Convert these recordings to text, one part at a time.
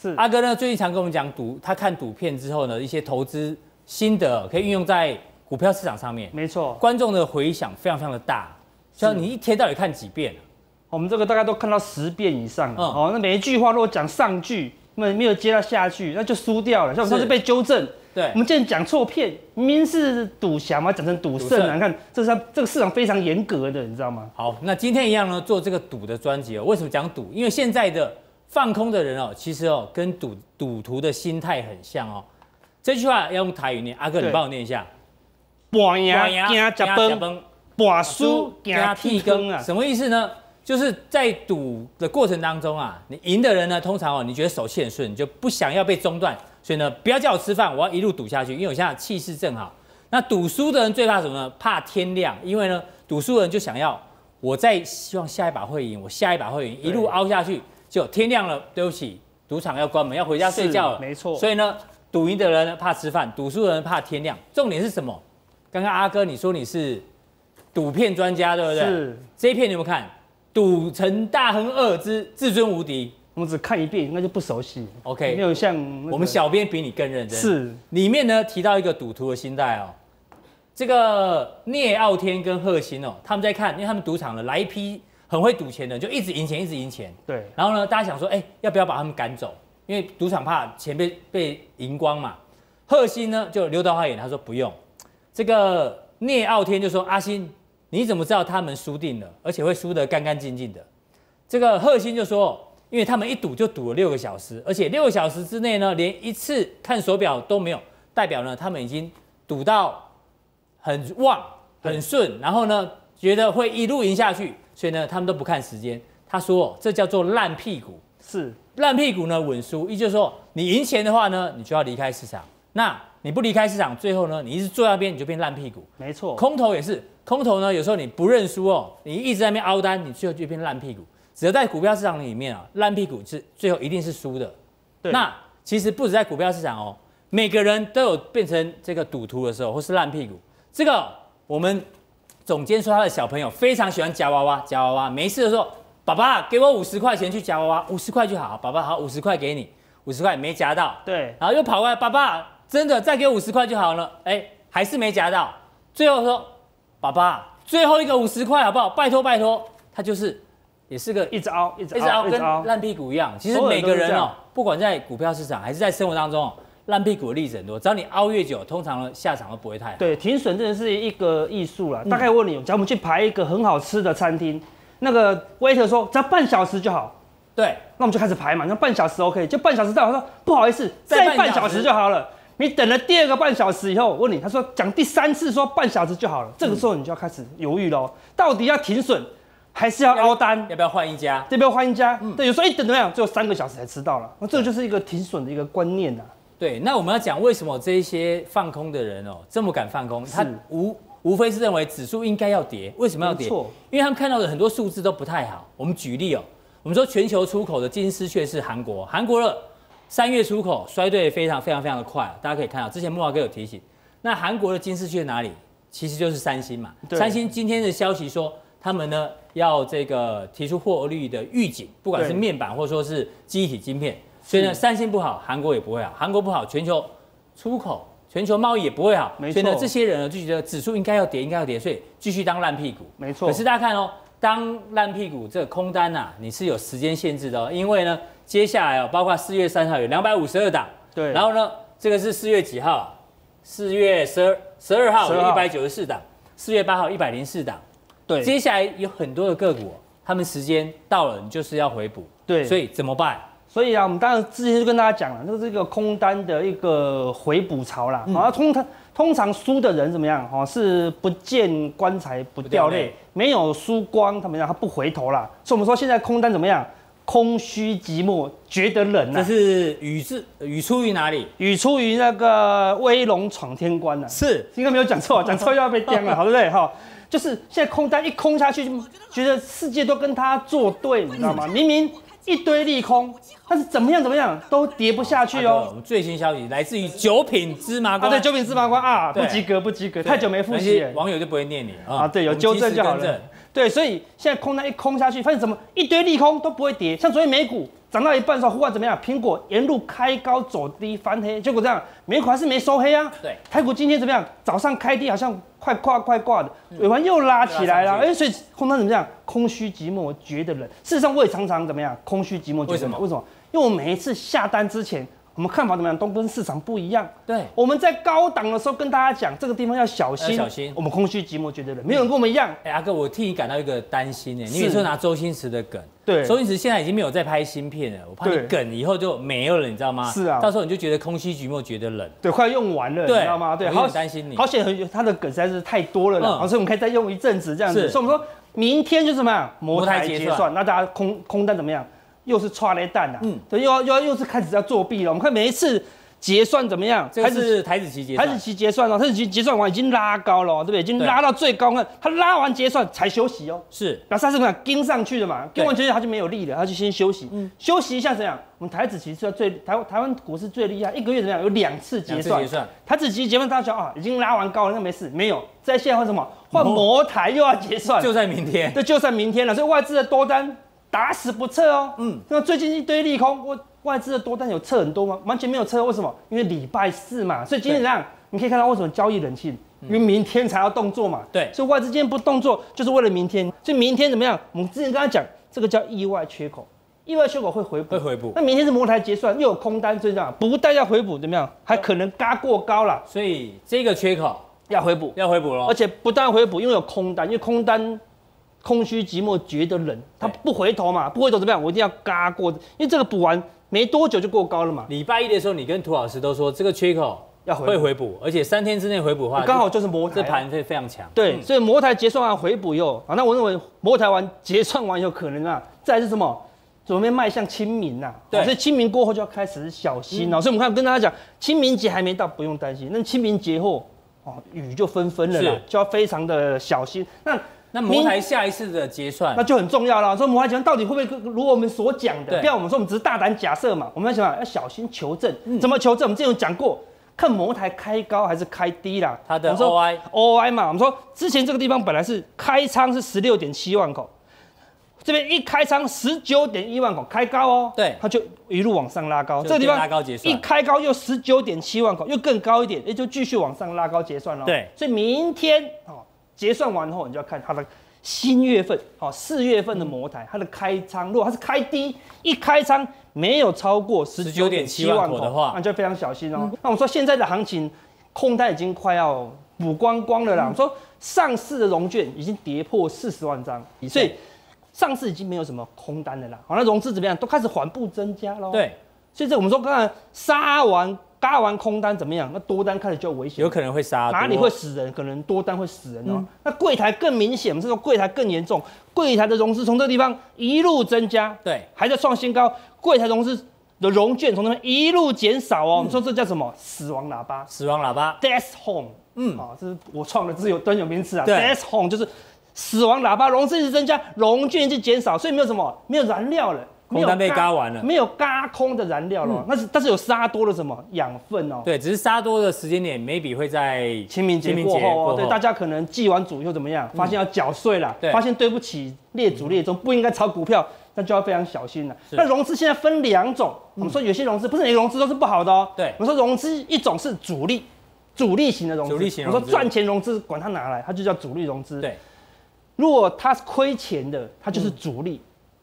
是阿哥呢，最近常跟我们讲赌，他看赌片之后呢，一些投资心得可以运用在股票市场上面。没错，观众的回响非常非常的大。像你一天到底看几遍？我们这个大概都看到十遍以上。嗯、哦，那每一句话如果讲上句，那没有接到下句，那就输掉了。像我们上次被纠正。对，我们今天讲错片，明明是赌侠嘛，讲成赌圣啊！你看，这是这个市场非常严格的，你知道吗？好，那今天一样呢，做这个赌的专辑哦。为什么讲赌？因为现在的放空的人哦，其实哦，跟赌赌徒的心态很像哦。这句话要用台语念，阿哥你帮我念一下：半赢惊吃饭，半输惊剃光啊！什么意思呢？就是在赌的过程当中啊，你赢的人呢，通常哦，你觉得手气很顺，你就不想要被中断。所以呢，不要叫我吃饭，我要一路赌下去，因为我现在气势正好。那赌输的人最怕什么呢？怕天亮，因为呢，赌输的人就想要，我再希望下一把会赢，我下一把会赢，一路凹下去，就天亮了，对不起，赌场要关门，要回家睡觉了。没错。所以呢，赌赢的人呢怕吃饭，赌输的人怕天亮。重点是什么？刚刚阿哥你说你是赌片专家，对不对？是。这一片你有没有看？赌城大亨二之至尊无敌。我们只看一遍，应该就不熟悉。OK，没有像、那个、我们小编比你更认真。是，里面呢提到一个赌徒的心态哦，这个聂傲天跟贺新哦，他们在看，因为他们赌场呢来一批很会赌钱的，就一直赢钱，一直赢钱。对。然后呢，大家想说，哎，要不要把他们赶走？因为赌场怕钱被被赢光嘛。贺新呢就刘德华演，他说不用。这个聂傲天就说，阿星，你怎么知道他们输定了，而且会输得干干净净的？这个贺新就说。因为他们一赌就赌了六个小时，而且六个小时之内呢，连一次看手表都没有，代表呢他们已经赌到很旺很顺，然后呢觉得会一路赢下去，所以呢他们都不看时间。他说这叫做烂屁股，是烂屁股呢稳输，意思就是说你赢钱的话呢，你就要离开市场，那你不离开市场，最后呢你一直坐在那边，你就变烂屁股。没错，空头也是，空头呢有时候你不认输哦，你一直在那边凹单，你最后就变烂屁股。只要在股票市场里面啊，烂屁股是最后一定是输的。对。那其实不止在股票市场哦，每个人都有变成这个赌徒的时候，或是烂屁股。这个我们总监说他的小朋友非常喜欢夹娃娃，夹娃娃。没事的时候，爸爸给我五十块钱去夹娃娃，五十块就好。爸爸好，五十块给你，五十块没夹到。对。然后又跑过来，爸爸真的再给五十块就好了。哎，还是没夹到。最后说，爸爸最后一个五十块好不好？拜托拜托。他就是。也是个一直凹，一直凹，一直凹，跟烂屁股一样。其实每个人哦，不管在股票市场还是在生活当中哦，烂屁股的例子很多。只要你熬越久，通常下场都不会太好。对，停损真的是一个艺术啦。大概问你，假如我们去排一个很好吃的餐厅，那个 waiter 说只要半小时就好。对，那我们就开始排嘛。那半小时 OK，就半小时到，他说不好意思，再半小时就好了。你等了第二个半小时以后，我问你，他说讲第三次说半小时就好了。这个时候你就要开始犹豫喽，到底要停损？还是要凹单，要不要换一家？要不要换一家？嗯，对，有时候一等怎么样，只有三个小时才吃到了，那这个就是一个停损的一个观念呐。对，那我们要讲为什么这一些放空的人哦这么敢放空？他无无非是认为指数应该要跌，为什么要跌？因为他们看到的很多数字都不太好。我们举例哦，我们说全球出口的金丝雀是韩国，韩国的三月出口衰退非常非常非常的快，大家可以看到，之前慕驊哥有提醒。那韩国的金丝雀哪里？其实就是三星嘛。三星今天的消息说。他们呢要这个提出获利的预警，不管是面板或者说是机体晶片，所以呢，三星不好，韩国也不会好，韩国不好，全球出口、全球贸易也不会好，所以呢，这些人呢就觉得指数应该要跌，应该要跌，所以继续当烂屁股。没错。可是大家看哦，当烂屁股这个空单呐、啊，你是有时间限制的哦，因为呢，接下来哦，包括四月三号有两百五十二档，对，然后呢，这个是四月几号？四月十二十二号有一百九十四档，四月八号一百零四档。对，接下来有很多的个股，他们时间到了，你就是要回补。对，所以怎么办？所以啊，我们当然之前就跟大家讲了，就是一个空单的一个回补潮啦。好、嗯，通常通常输的人怎么样？哈，是不见棺材不掉泪，没有输光，他们讲他不回头啦。所以我们说现在空单怎么样？空虚寂寞，觉得冷啊。这是语字语出于哪里？语出于那个威龙闯天关啊。是，应该没有讲错，讲错又要被颠了，好对不对？哈。就是现在空单一空下去，就觉得世界都跟他作对，你知道吗？明明一堆利空，但是怎么样怎么样都跌不下去哦。我们最新消息来自于九品芝麻官，啊，对，九品芝麻官啊，不及格不及格，太久没复习，网友就不会念你啊。对，有纠正就好了。对，所以现在空单一空下去，发现怎么一堆利空都不会跌，像昨天美股涨到一半的时候，忽然怎么样？苹果沿路开高走低翻黑，结果这样，美股还是没收黑啊。对，台股今天怎么样？早上开低好像快挂快挂的，尾盘又拉起来了。哎、嗯，所以空单怎么样？空虚寂寞觉得冷。事实上我也常常怎么样？空虚寂寞觉得冷。为什么？为什么？因为我每一次下单之前。我们看法怎么样？都跟市场不一样。对，我们在高档的时候跟大家讲，这个地方要小心。小心。我们空虚寂寞觉得冷，没有人跟我们一样。哎，阿哥，我替你感到一个担心呢。你每次拿周星驰的梗，对，周星驰现在已经没有在拍新片了，我怕你梗以后就没有了，你知道吗？是啊。到时候你就觉得空虚寂寞觉得冷，对，快用完了，你知道吗？对，好担心你。好险，他的梗实在是太多了啦，所以我们可以再用一阵子这样子。所以我们说明天就是什么样？摩台结算，那大家空空单怎么样？又是剉咧等啊，嗯，对，又要又要又是开始要作弊了。我们看每一次。结算怎么样？这是台子期结算，台子期结算哦，台子期结算完已经拉高了，对不对？已经拉到最高了，他拉完结算才休息哦。是，那它是怎么样？跟上去的嘛，跟完结算他就没有力了，他就先休息。嗯，休息一下怎样？我们台子期是最台台湾股市最厉害，一个月怎么样？有两次结算。结算。台子期结算大家啊，已经拉完高了，那没事，没有。在现在换什么？换摩台又要结算，就在明天。对，就在明天了。所以外资的多单打死不撤哦。嗯，那最近一堆利空，我。外资的多单有撤很多吗？完全没有撤，为什么？因为礼拜四嘛，所以今天这样，你可以看到为什么交易冷清，因为明天才要动作嘛。对，所以外资今天不动作，就是为了明天。所以明天怎么样？我们之前跟他讲，这个叫意外缺口，意外缺口会回补，会回补。那明天是摩台结算，又有空单，所以这样不但要回补，怎么样？还可能嘎过高了。所以这个缺口要回补，要回补了。而且不但回补，因为有空单，因为空单空虚寂寞觉得冷，他不回头嘛，不回头怎么样？我一定要嘎过，因为这个补完。没多久就过高了嘛。礼拜一的时候，你跟涂老师都说这个缺口要会回补，而且三天之内回补的话，刚好就是摩台这盘会非常强。对，嗯、所以摩台结算完回补以后啊，那我认为摩台完结算完以后可能啊，再来是什么？准备迈向清明呐、啊。对，所以清明过后就要开始小心了、嗯。所以我们看跟大家讲，清明节还没到，不用担心。那清明节后哦，雨就纷纷了啦，就要非常的小心。那那摩台下一次的结算，那就很重要了。说摩台结算到底会不会如我们所讲的？不要我们说我们只是大胆假设嘛。我们要想要小心求证、嗯，怎么求证？我们之前有讲过，看摩台开高还是开低啦。它的 OI OI 嘛，我们说之前这个地方本来是开仓是十六点七万口，这边一开仓十九点一万口开高哦，对，它就一路往上拉高。这个地方拉高结算一开高又十九点七万口，又更高一点，也就继续往上拉高结算了。对，所以明天哦。结算完后，你就要看它的新月份，好，四月份的模台，它的开仓，如果它是开低，一开仓没有超过十九点七万口的话，那就非常小心哦。那我们说现在的行情，空单已经快要补光光了啦。我们说上市的融券已经跌破四十万张，所以上市已经没有什么空单的啦。好，那融资怎么样？都开始缓步增加喽。对，所以这我们说刚才杀完。嘎完空单怎么样？那多单开始就危险，有可能会杀。哪里会死人？可能多单会死人哦。那柜台更明显，我们这个柜台更严重。柜台的融资从这个地方一路增加，对，还在创新高。柜台融资的融券从那边一路减少哦、喔。我、嗯、们说这叫什么？死亡喇叭。死亡喇叭。，death home，。嗯，啊，这是我创的自有专有名词啊。，death home 就是死亡喇叭，融资一直增加，融券一直减少，所以没有什么，没有燃料了。空单被嘎完了，没有嘎空的燃料了，嗯、那是但是有杀多了什么养分哦？对，只是杀多的时间点，maybe 会在清明节过后对，大家可能祭完祖以后怎么样？发现要缴税了，发现对不起列祖列宗，不应该炒股票，那就要非常小心了。那融资现在分两种，我们说有些融资不是每个融资都是不好的哦。对，我们说融资一种是主力，主力型的融资，主力型。我们说赚钱融资，管它哪来，它就叫主力融资。对，如果它是亏钱的，它就是主力。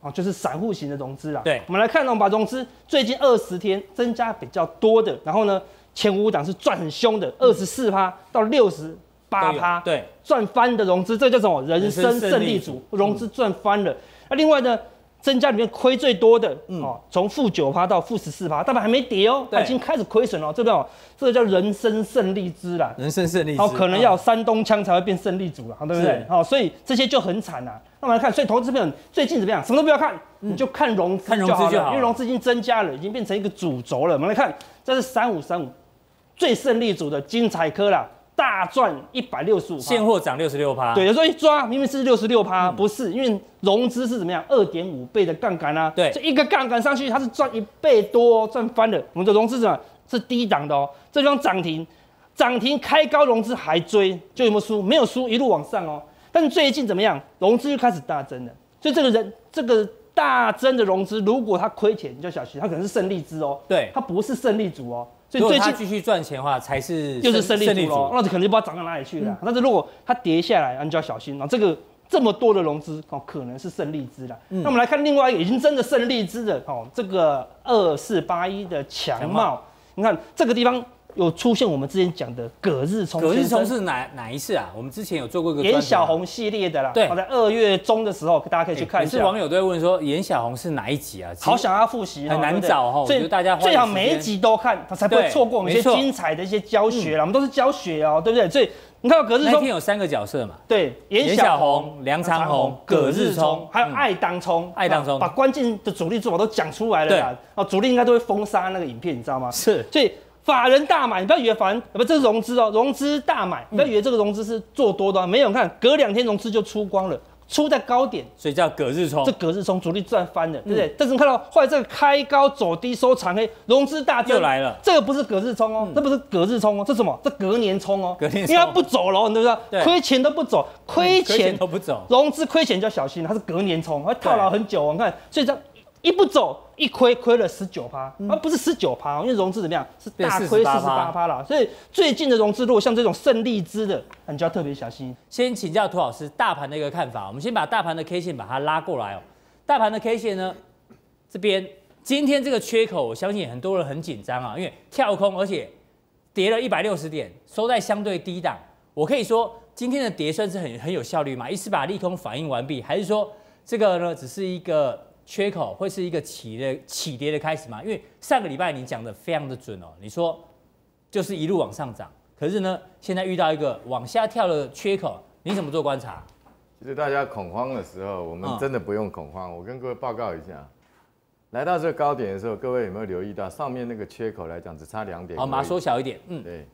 哦，就是散户型的融资啦。对，我们来看呢，我们把融资最近二十天增加比较多的，然后呢，前五档是赚很凶的，二十四趴到六十八趴，对，赚翻的融资，这叫什么？人生胜利组，融资赚翻了。那另外呢？增加里面亏最多的，哦，从负九趴到负十四趴，大盘还没跌哦，它已经开始亏损了，对不对？这个叫人生胜利之啦，人生胜利支，哦，可能要有山东枪才会变胜利组了，对不对？好，所以这些就很惨呐。那我们来看，所以投资朋友最近怎么样？什么都不要看，你就看融资就好了，因为融资已经增加了，已经变成一个主轴了。我们来看，这是三五三五最胜利组的精彩科啦。大赚一百六十五，现货涨六十六趴。对，有时候一抓明明是六十六趴，不是，因为融资是怎么样，二点五倍的杠杆啊。对，这一个杠杆上去，它是赚一倍多，赚翻了。我们的融资怎么是低档的哦？这地方涨停，涨停开高，融资还追，就有没有输？没有输，一路往上哦。但是最近怎么样？融资又开始大增了，所以这个人这个大增的融资，如果它亏钱，你就小心，它可能是胜利支哦。对，它不是胜利组哦。所以最近继续赚钱的话，才是就是胜利组哦。那可能就不知道涨到哪里去了。嗯、但是如果它跌下来，你就要小心。然后这个这么多的融资哦，可能是胜利支了。嗯、那我们来看另外一个已经真的胜利支的哦，这个二四八一的强茂，你看这个地方。有出现我们之前讲的葛日冲，葛日冲是哪哪一次啊？我们之前有做过一个颜小红系列的啦。对，在二月中的时候，大家可以去看一下。是网友都会问说，颜小红是哪一集啊？好想要复习，很难找哈。所以大家最好每一集都看，他才不会错过我们一些精彩的一些教学啦。我们都是教学哦，对不对？所以你看到葛日冲那天有三个角色嘛？对，颜小红、梁长红、葛日冲，还有爱当冲。爱当冲把关键的主力做法都讲出来了啦。哦，主力应该都会封杀那个影片，你知道吗？是，所以。法人大买，你不要以为法人不，这是融资哦，融资大买，你不要以为这个融资是做多的，没有，看隔两天融资就出光了，出在高点，所以叫隔日冲，这隔日冲主力赚翻了，对不对？但是你看到后来这个开高走低收长黑，融资大增又来了，这个不是隔日冲哦，这不是隔日冲哦，这什么？这隔年冲哦，隔年，因为它不走了，你知不知道？亏钱都不走，亏钱都不走，融资亏钱就要小心，它是隔年冲，会套牢很久哦，你看，所以这。一不走，一亏亏了十九趴，而不是十九趴，因为融资怎么样是大亏四十八趴了。所以最近的融资，如果像这种胜利资的，你就要特别小心。先请教涂老师大盘的一个看法。我们先把大盘的 K 线把它拉过来哦。大盘的 K 线呢，这边今天这个缺口，我相信很多人很紧张啊，因为跳空，而且跌了一百六十点，收在相对低档。我可以说今天的跌算是很很有效率嘛？一次把利空反应完毕，还是说这个呢只是一个？缺口会是一个起的起跌的开始吗？因为上个礼拜你讲的非常的准哦，你说就是一路往上涨，可是呢，现在遇到一个往下跳的缺口，你怎么做观察？其实大家恐慌的时候，我们真的不用恐慌。嗯、我跟各位报告一下，来到这个高点的时候，各位有没有留意到上面那个缺口来讲，只差两点？好，把它缩小一点。嗯，对，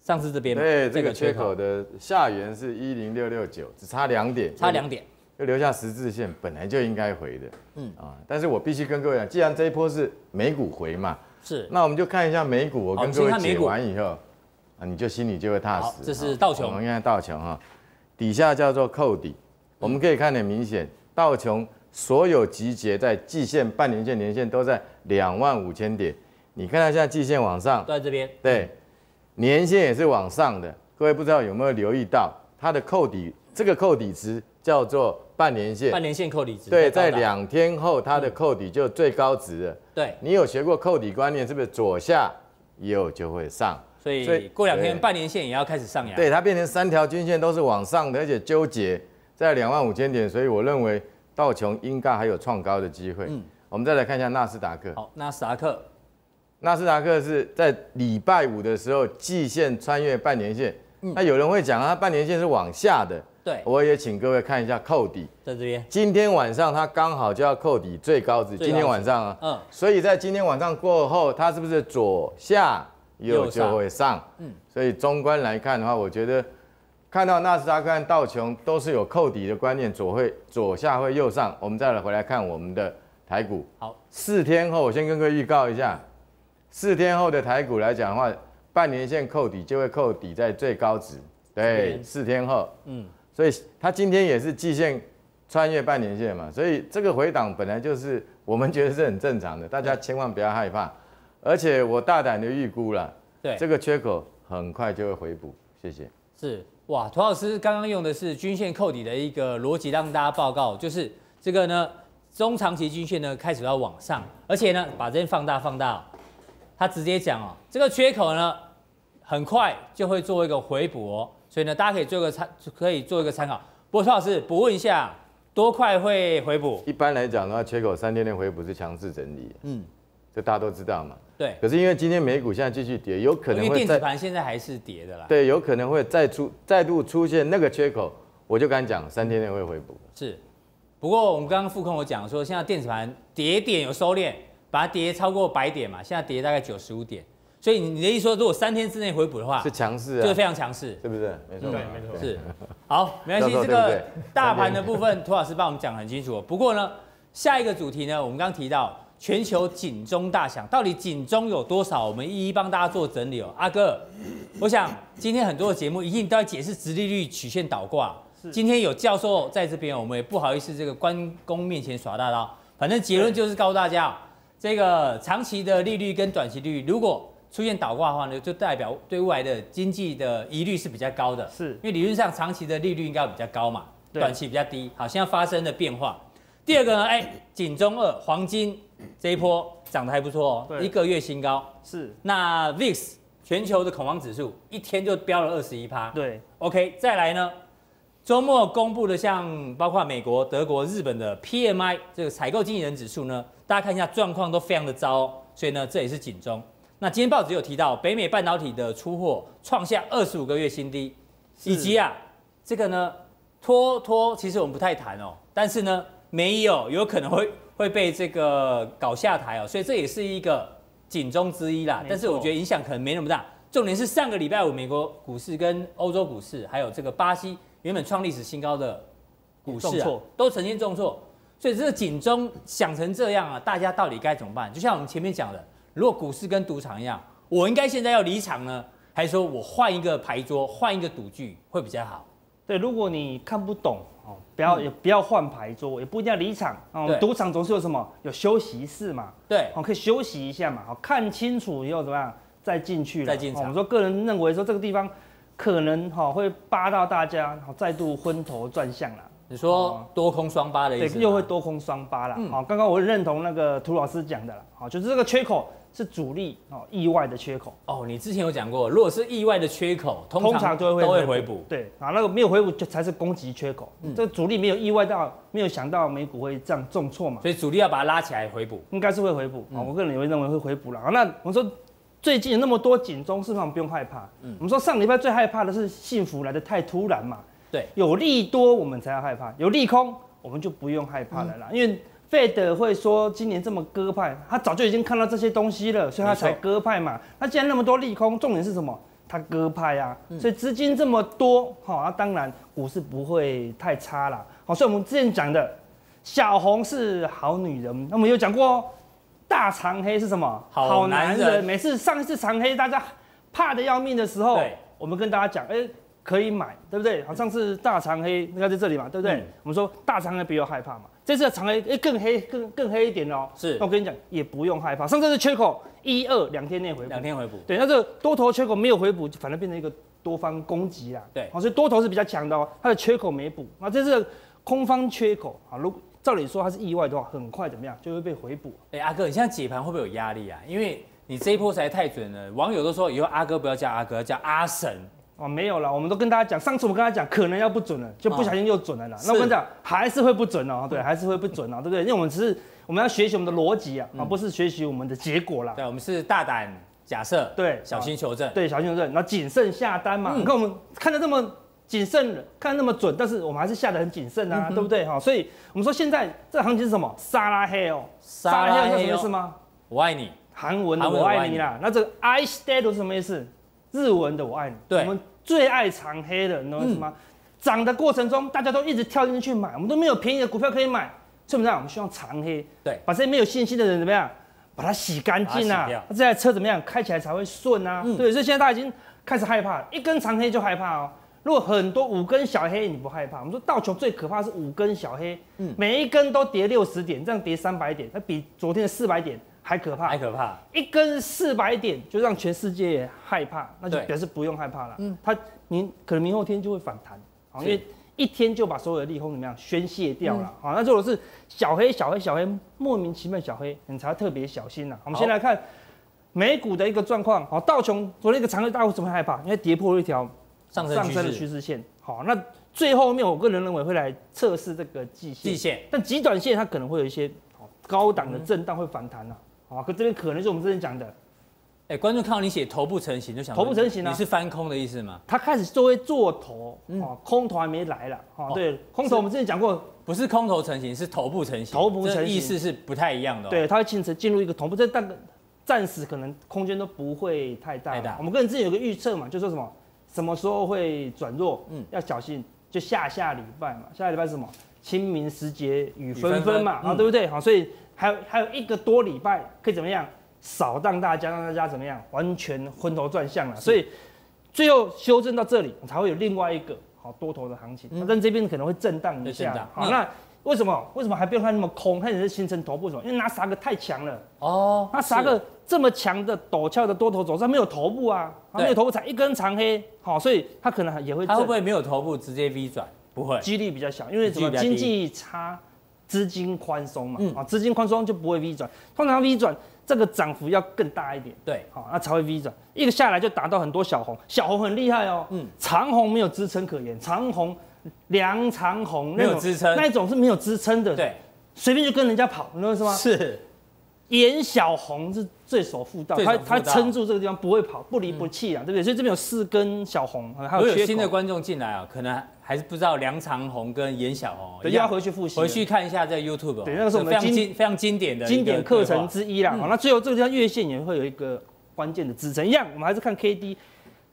上次这边对这个缺口的下缘是一零六六九，只差两点，差两点。就留下十字线，本来就应该回的，嗯啊，但是我必须跟各位讲，既然这一波是美股回嘛，是，那我们就看一下美股。我跟各位解完以后，啊，你就心里就会踏实。这是道琼，我们看道琼哈，底下叫做扣底，我们可以看得明显，道琼所有集结在季线、半年线、年线都在两万五千点。你看到现在季线往上，都在这边，对，年线也是往上的。各位不知道有没有留意到它的扣底，这个扣底值叫做。半年线，半年线扣底值，对，在两天后它的扣底就最高值了。嗯、对，你有学过扣底观念，是不是左下右就会上？所以，所以过两天半年线也要开始上扬。对，它变成三条均线都是往上的，而且纠结在两万五千点，所以我认为道琼应该还有创高的机会。嗯，我们再来看一下纳斯达克。好，纳斯达克，纳斯达克是在礼拜五的时候季线穿越半年线。嗯、那有人会讲啊，它半年线是往下的。对，我也请各位看一下扣底，在这边。今天晚上它刚好就要扣底最高值，今天晚上啊，嗯，所以在今天晚上过后，它是不是左下右就会上？嗯，所以中观来看的话，我觉得看到纳斯达克和道琼都是有扣底的观念，左会左下会右上。我们再来回来看我们的台股，好，四天后我先跟各位预告一下，四天后的台股来讲的话，半年线扣底就会扣底在最高值，对，四天后，嗯。所以它今天也是季线穿越半年线嘛，所以这个回档本来就是我们觉得是很正常的，大家千万不要害怕。而且我大胆的预估了，对，这个缺口很快就会回补。谢谢。是哇，涂老师刚刚用的是均线扣底的一个逻辑，让大家报告，就是这个呢中长期均线呢开始要往上，而且呢把这边放大放大，他直接讲哦，这个缺口呢很快就会做一个回补哦。所以呢，大家可以做个参，可以做一个参考。不过，涂老师补问一下，多快会回补？一般来讲的话，缺口三天内回补是强势整理。嗯，这大家都知道嘛。对。可是因为今天美股现在继续跌，有可能会。因为电子盘现在还是跌的啦。对，有可能会再出再度出现那个缺口，我就敢讲三天内会回补。是。不过我们刚刚副控我讲说，现在电子盘跌点有收敛，把它跌超过百点嘛，现在跌大概九十五点。所以你的意思说，如果三天之内回补的话，是强势啊，就是非常强势，是不是？没错，对，没错，是。好，没关系，这个大盘的部分，涂老师帮我们讲很清楚。不过呢，下一个主题呢，我们刚刚提到全球警钟大响，到底警钟有多少？我们一一帮大家做整理哦。阿哥，我想今天很多的节目一定都要解释直利率曲线倒挂。今天有教授在这边，我们也不好意思这个关公面前耍大刀。反正结论就是告诉大家，这个长期的利率跟短期利率如果出现倒挂的话呢，就代表对未来的经济的疑虑是比较高的。是，因为理论上长期的利率应该比较高嘛，短期比较低。好，现在发生了变化。第二个呢，哎，警钟二黄金这一波涨得还不错哦，一个月新高。是，那 VIX 全球的恐慌指数一天就飙了二十一趴。对，OK，再来呢，周末公布的像包括美国、德国、日本的 PMI 这个采购经理人指数呢，大家看一下状况都非常的糟哦，所以呢，这也是警钟。那今天报纸有提到北美半导体的出货创下二十五个月新低，以及啊，这个呢，拖拖其实我们不太谈哦，但是呢。没有，有可能会 会被这个搞下台哦，所以这也是一个警钟之一啦。但是我觉得影响可能没那么大。重点是上个礼拜五，美国股市跟欧洲股市，还有这个巴西原本创历史新高的股市啊，都曾经重挫。所以这个警钟响成这样啊，大家到底该怎么办？就像我们前面讲的，如果股市跟赌场一样，我应该现在要离场呢，还是说我换一个牌桌，换一个赌具会比较好？对，如果你看不懂。哦，不要也不要换牌桌，也不一定要离场哦。赌场总是有什么有休息室嘛，对，哦可以休息一下嘛，好看清楚以后怎么样再进去，再进场。我们说个人认为说这个地方可能哈会扒到大家，好再度昏头转向了。你说多空双八的意思？对，又会多空双八了。好，刚刚我认同那个涂老师讲的了，好，就是这个缺口。是主力哦，意外的缺口哦。你之前有讲过，如果是意外的缺口，通常都会回补。对啊，那个没有回补就才是攻击缺口。嗯，这个主力没有意外到，没有想到美股会这样重挫嘛，所以主力要把它拉起来回补，应该是会回补啊。我个人也会认为会回补了啊。那我们说最近有那么多警钟，是不是不用害怕？嗯，我们说上礼拜最害怕的是幸福来的太突然嘛。对，有利多我们才要害怕，有利空我们就不用害怕了啦，因为。费德会说今年这么鸽派，他早就已经看到这些东西了，所以他才鸽派嘛。那既然那么多利空，重点是什么？他鸽派啊，所以资金这么多，好，那当然股市不会太差啦。好，所以我们之前讲的小红是好女人，那我们有讲过大长黑是什么？好男人。每次上一次长黑，大家怕的要命的时候，我们跟大家讲，哎。可以买，对不对？好，上次大长黑应该在这里嘛，对不对？嗯、我们说大长黑不要害怕嘛，这次的长黑诶更黑更更黑一点哦。是，那我跟你讲也不用害怕，上次是缺口一二两天内回补，两天回补。对，那这个多头缺口没有回补，反而变成一个多方攻击啦。对，好，所以多头是比较强的哦，它的缺口没补，那这是空方缺口啊。如果照理说它是意外的话，很快怎么样就会被回补。哎，阿哥，你现在解盘会不会有压力啊？因为你这一波才太准了，网友都说以后阿哥不要叫阿哥，叫阿神。哦，没有了，我们都跟大家讲，上次我跟他讲，可能要不准了，就不小心又准了啦。哦、那我跟你讲，还是会不准哦，对，还是会不准哦，对不对？因为我们只是我们要学习我们的逻辑啊，啊、嗯，不是学习我们的结果啦。对，我们是大胆假设，对，小心求证，对，小心求证，然后谨慎下单嘛。嗯、你看我们看的这么谨慎，看得那么准，但是我们还是下的很谨慎啊，嗯、对不对？哈，所以我们说现在这个行情是什么？沙拉黑哦，沙拉黑是什么意思吗？我爱你，韩文的我爱你啦。那这个 I stay 是什么意思？日文的我爱你。对。我们最爱长黑的，你懂什么？涨、嗯、的过程中，大家都一直跳进去买，我们都没有便宜的股票可以买，是不是？我们希望长黑，对，把这些没有信心的人怎么样，把它洗干净啊，这台车怎么样，开起来才会顺啊，嗯、对。所以现在大家已经开始害怕了，一根长黑就害怕哦。如果很多五根小黑，你不害怕？我们说道琼最可怕是五根小黑，嗯，每一根都跌六十点，这样跌三百点，那比昨天的四百点。还可怕，还可怕，一根四百点就让全世界害怕，那就表示不用害怕了。嗯，它明可能明后天就会反弹，因为一天就把所有的利空怎么样宣泄掉了。好，那如果是小黑、小黑、小黑，莫名其妙小黑，你才要特别小心了。我们先来看美股的一个状况。好，道琼昨天一个长黑大户怎么害怕？因为跌破了一条上升的趋势线。好，那最后面我个人认为会来测试这个季线，季线，但极短线它可能会有一些高档的震荡会反弹啊。啊，可这边可能是我们之前讲的，哎，观众看到你写头部成型就想头部成型啊，你是翻空的意思吗？他开始作为做头，哦，空头还没来了，哦，对，空头我们之前讲过，不是空头成型，是头部成型，头部成型意思是不太一样的，对，它会进成进入一个头部，这但暂时可能空间都不会太大，太大。我们个人之前有个预测嘛，就说什么什么时候会转弱，嗯，要小心，就下下礼拜嘛，下礼拜是什么？清明时节雨纷纷嘛，啊，对不对？好，所以。还有还有一个多礼拜可以怎么样扫荡大家，让大家怎么样完全昏头转向了。所以最后修正到这里，才会有另外一个好多头的行情。但这边可能会震荡一下。好，那为什么？为什么还不用看那么空？它也是形成头部什么？因为那啥个太强了哦，纳斯达克这么强的陡峭的多头走势，它没有头部啊，它没有头部才一根长黑，好，所以它可能也会。它会不会没有头部直接 V 转？不会，几率比较小，因为什么？经济差，资金宽松嘛，啊、嗯，资金宽松就不会 V 转，通常 V 转这个涨幅要更大一点，对，好，那才会 V 转，一个下来就达到很多小红，小红很厉害哦，嗯，长红没有支撑可言，长红。梁长红没有支撑，那一种是没有支撑的，对，随便就跟人家跑，你知道是吗？是，颜小红是最守妇道，他他撑住这个地方不会跑，不离不弃啊，对不对？所以这边有四根小红，还有，有新的观众进来啊，可能还是不知道梁长虹跟颜小红，对，要回去复习，回去看一下这 YouTube，对，那个是我们经非常经典的经典课程之一啦。好，那最后这个地方月线也会有一个关键的支撑，一样，我们还是看 KD。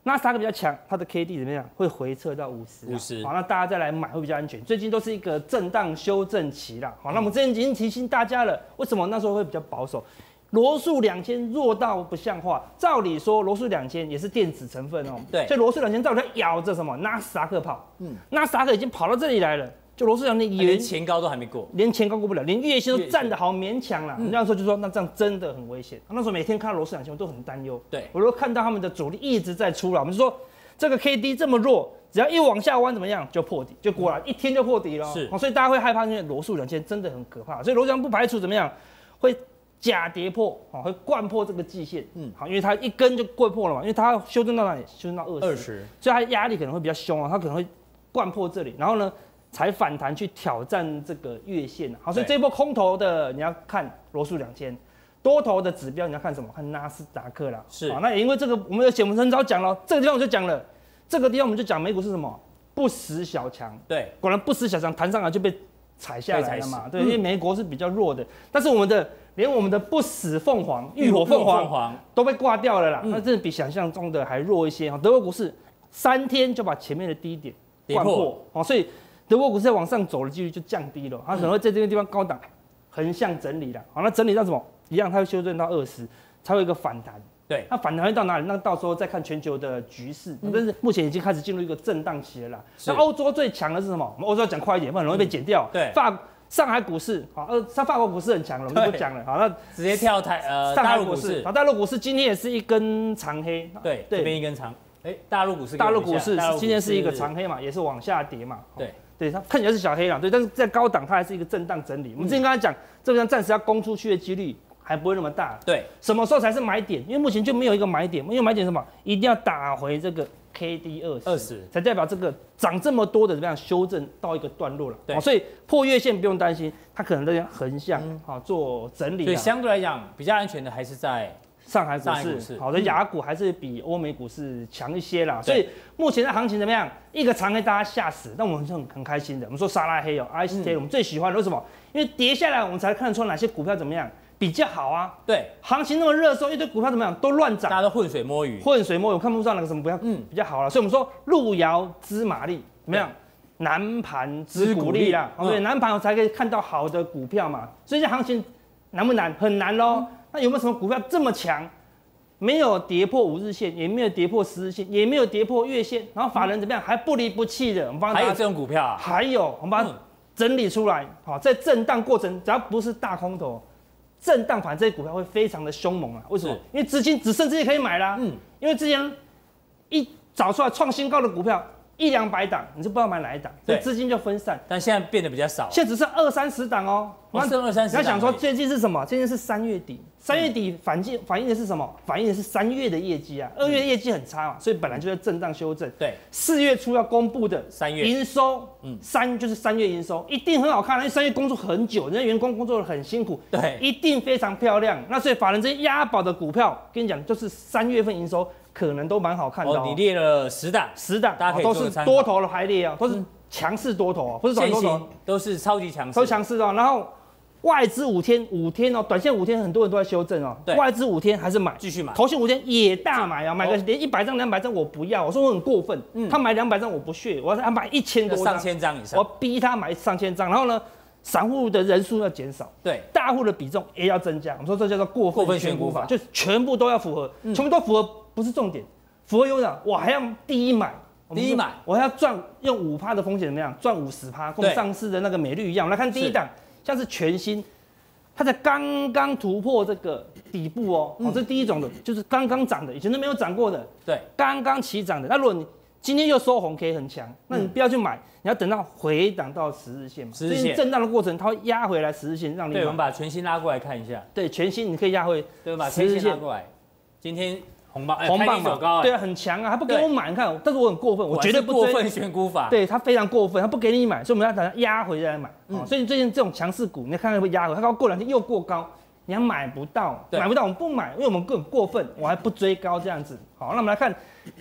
纳斯达克比较强，它的 K D 怎么样？会回撤到五十，五十。好，那大家再来买会比较安全。最近都是一个震荡修正期啦。好，那我们之前已经提醒大家了，为什么那时候会比较保守？罗素两千弱到不像话。照理说，罗素两千也是电子成分哦、喔。对。所以罗素两千照理咬着什么？纳斯达克跑。嗯。纳斯达克已经跑到这里来了。就罗素两千连前高都还没过，连前高过不了，连月线都站得好勉强了。那时候就说，那这样真的很危险。那时候每天看到罗素两千，我都很担忧。对。我都看到他们的主力一直在出来，我们就说。这个 K D 这么弱，只要一往下弯怎么样就破底，就果然一天就破底了。是，所以大家会害怕，因为罗素两千真的很可怕，所以罗素不排除怎么样会假跌破，哦，会掼破这个季线。嗯，好，因为它一根就过破了嘛，因为它修正到哪里？修正到二十，二十，所以它压力可能会比较凶啊，它可能会掼破这里，然后呢才反弹去挑战这个月线。好，所以这一波空头的你要看罗素两千，多头的指标你要看什么？看纳斯达克啦。是，那也因为这个，我们有节目很早讲了，这个地方我就讲了。这个地方我们就讲美股是什么？不死小强。对，果然不死小强弹上来就被踩下来了嘛。对，因为美国是比较弱的，但是我们的连我们的不死凤凰、浴火凤凰都被挂掉了啦。那真的比想象中的还弱一些哈。德国股市三天就把前面的低点掼破，哦，所以德国股市在往上走的几率就降低了。它可能会在这个地方高档横向整理了。好，那整理到什么？一样，它会修正到二十，才会有一个反弹。对，那反弹会到哪里？那到时候再看全球的局势。嗯、但是目前已经开始进入一个震荡期了啦。那欧洲最强的是什么？我们欧洲要讲快一点，不然容易被剪掉。嗯、对，法上海股市，好，呃，上法国股市很强了，我们就不讲了。好，那直接跳台，呃，上海股市，好，大陆股市今天也是一根长黑。对，对这边一根长，哎，大陆股市，大陆股市今天是一个长黑嘛，也是往下跌嘛。对，对，它看起来是小黑了，对，但是在高档它还是一个震荡整理。嗯、我们之前刚才讲，这边暂时要攻出去的几率。还不会那么大，对，什么时候才是买点？因为目前就没有一个买点，因为买点什么？一定要打回这个 K D 二十，二十才代表这个涨这么多的怎么样修正到一个段落了。对，所以破月线不用担心，它可能在横向好做整理。所以相对来讲比较安全的还是在上海股市，好的雅股还是比欧美股市强一些啦。所以目前的行情怎么样？一个长黑大家吓死，但我们是很很开心的。我们说沙拉黑哦，ICT 我们最喜欢的为什么？因为跌下来我们才看得出哪些股票怎么样。比较好啊，对，行情那么热的时候，一堆股票怎么样，都乱涨，大家都浑水摸鱼，浑水摸鱼，看不上哪个什么股票，嗯，比较好了。所以我们说路遥知马力，怎么样？难盘知股力啦，对，难盘我才可以看到好的股票嘛。所以这行情难不难？很难喽。那有没有什么股票这么强，没有跌破五日线，也没有跌破十日线，也没有跌破月线，然后法人怎么样，还不离不弃的？我们帮还有这种股票啊？还有，我们把它整理出来，好，在震荡过程，只要不是大空头。震荡盘这些股票会非常的凶猛啊！为什么？因为资金只剩这些可以买啦。嗯，因为之前一找出来创新高的股票一两百档，你就不知道买哪一档，所以资金就分散。但现在变得比较少，现在只剩二三十档哦。只剩二三十档。你要想说最近是什么？最近是三月底。三月底反映反映的是什么？反映的是三月的业绩啊。二月的业绩很差嘛，所以本来就在震荡修正。对，四月初要公布的三月营收，嗯，三就是三月营收，一定很好看，因为三月工作很久，人家员工工作的很辛苦，对，一定非常漂亮。那所以法人这些押宝的股票，跟你讲，就是三月份营收可能都蛮好看的。哦，你列了十档，十档，大家可以都是多头的排列啊，都是强势多头啊，不是短多头，都是超级强势，都强势啊，然后。外资五天五天哦，短线五天很多人都在修正哦。对，外资五天还是买，继续买。投信五天也大买啊，买个连一百张两百张我不要，我说我很过分。嗯，他买两百张我不屑，我要他买一千多张，上千张以上，我逼他买上千张。然后呢，散户的人数要减少，对，大户的比重也要增加。我们说这叫做过分选股法，就全部都要符合，全部都符合不是重点，符合有氧我还要第一买。第一买，我要赚用五趴的风险怎么样？赚五十趴，跟上市的那个美率一样。我们来看第一档，像是全新，它才刚刚突破这个底部哦，哦，这是第一种的，就是刚刚涨的，以前都没有涨过的，对，刚刚起涨的。那如果你今天又收红 K 很强，那你不要去买，你要等到回档到十日线嘛，十日线震荡的过程，它会压回来十日线让你。对，我们把全新拉过来看一下。对，全新你可以压回，对，把全新拉过来。今天。红棒，红棒嘛高，对啊，很强啊，他不给我买，你看，但是我很过分，我绝对不过分选股法，对他非常过分，他不给你买，所以我们要等他压回来买，嗯，所以最近这种强势股，你看看会压回，它刚过两天又过高，你还买不到，买不到，我们不买，因为我们更过分，我还不追高这样子，好，那我们来看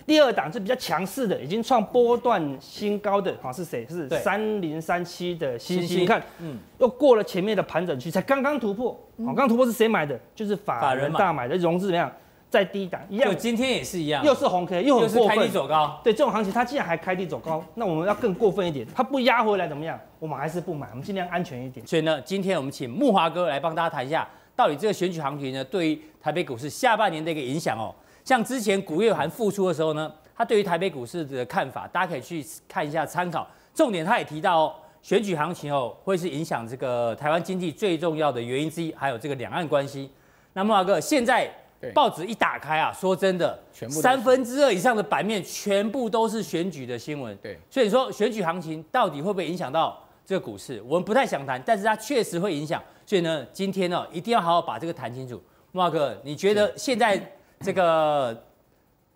第二档是比较强势的，已经创波段新高的，好是谁？是三零三七的新星，你看，嗯，又过了前面的盘整区，才刚刚突破，好，刚突破是谁买的？就是法人大买的，融资怎么样？在低档一样，今天也是一样，又是红 K，又很过分，开低走高。对这种行情，它既然还开低走高，那我们要更过分一点，它不压回来怎么样？我们还是不买，我们尽量安全一点。所以呢，今天我们请木华哥来帮大家谈一下，到底这个选举行情呢，对于台北股市下半年的一个影响哦。像之前古月涵复出的时候呢，他对于台北股市的看法，大家可以去看一下参考。重点他也提到哦，选举行情哦，会是影响这个台湾经济最重要的原因之一，还有这个两岸关系。那木华哥现在。报纸一打开啊，说真的，全部三分之二以上的版面全部都是选举的新闻。对，所以说选举行情到底会不会影响到这个股市？我们不太想谈，但是它确实会影响。所以呢，今天呢，一定要好好把这个谈清楚。莫华哥，你觉得现在这个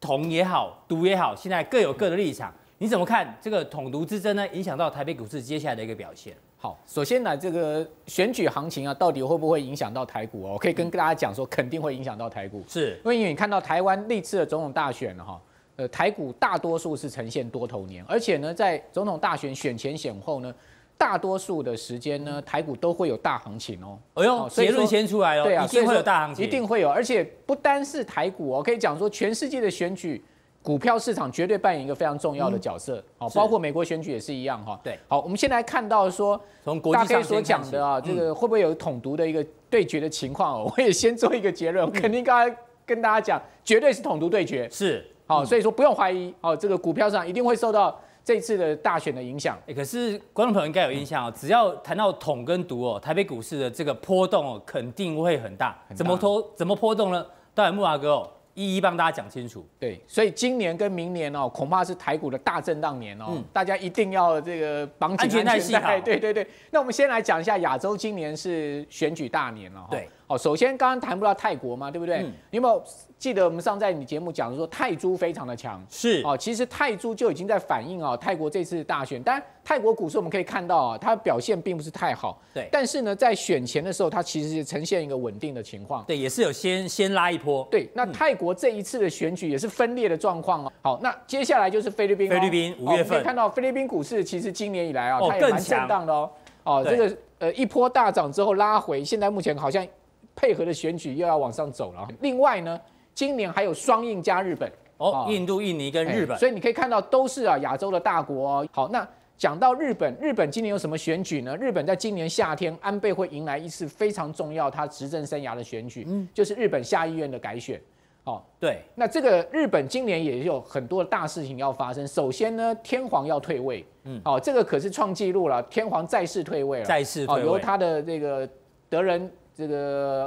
统也好，独也好，现在各有各的立场，你怎么看这个统独之争呢？影响到台北股市接下来的一个表现？好，首先呢，这个选举行情啊，到底会不会影响到台股哦？我可以跟大家讲说，肯定会影响到台股，是因为你看到台湾历次的总统大选哈，呃，台股大多数是呈现多头年，而且呢，在总统大选选前选后呢，大多数的时间呢，台股都会有大行情哦。哎呦，结论先出来了，对啊，一定会有大行情，一定会有，而且不单是台股哦，可以讲说全世界的选举。股票市场绝对扮演一个非常重要的角色，好，包括美国选举也是一样哈。对，好，我们先来看到说，从国际上所讲的啊，这个会不会有统独的一个对决的情况哦？我也先做一个结论，肯定刚才跟大家讲，绝对是统独对决，是，好，所以说不用怀疑，哦，这个股票上一定会受到这次的大选的影响。可是观众朋友应该有印象哦，只要谈到统跟独哦，台北股市的这个波动哦，肯定会很大。怎么拖？怎么波动呢？当然木华哥哦。一一帮大家讲清楚。对，所以今年跟明年哦，恐怕是台股的大震荡年哦，嗯、大家一定要这个绑紧安全带。对对对。那我们先来讲一下亚洲，今年是选举大年了。对。哦，首先刚刚谈不到泰国嘛，对不对？嗯、你有没有记得我们上在你节目讲说泰铢非常的强？是。哦，其实泰铢就已经在反映啊，泰国这次大选。当然，泰国股市我们可以看到啊，它表现并不是太好。对。但是呢，在选前的时候，它其实是呈现一个稳定的情况。对，也是有先先拉一波。对。那泰国这一次的选举也是分裂的状况哦。好，那接下来就是菲律宾。菲律宾五月份。可以看到菲律宾股市其实今年以来啊，它也蛮震荡的哦。哦，这个呃一波大涨之后拉回，现在目前好像。配合的选举又要往上走了。另外呢，今年还有双印加日本哦，印度、印尼跟日本，所以你可以看到都是啊亚洲的大国哦。好，那讲到日本，日本今年有什么选举呢？日本在今年夏天，安倍会迎来一次非常重要他执政生涯的选举，嗯，就是日本下议院的改选。哦，对，那这个日本今年也有很多的大事情要发生。首先呢，天皇要退位，嗯，哦，这个可是创纪录了，天皇再次退位了，再次退位，由他的这个德仁。这个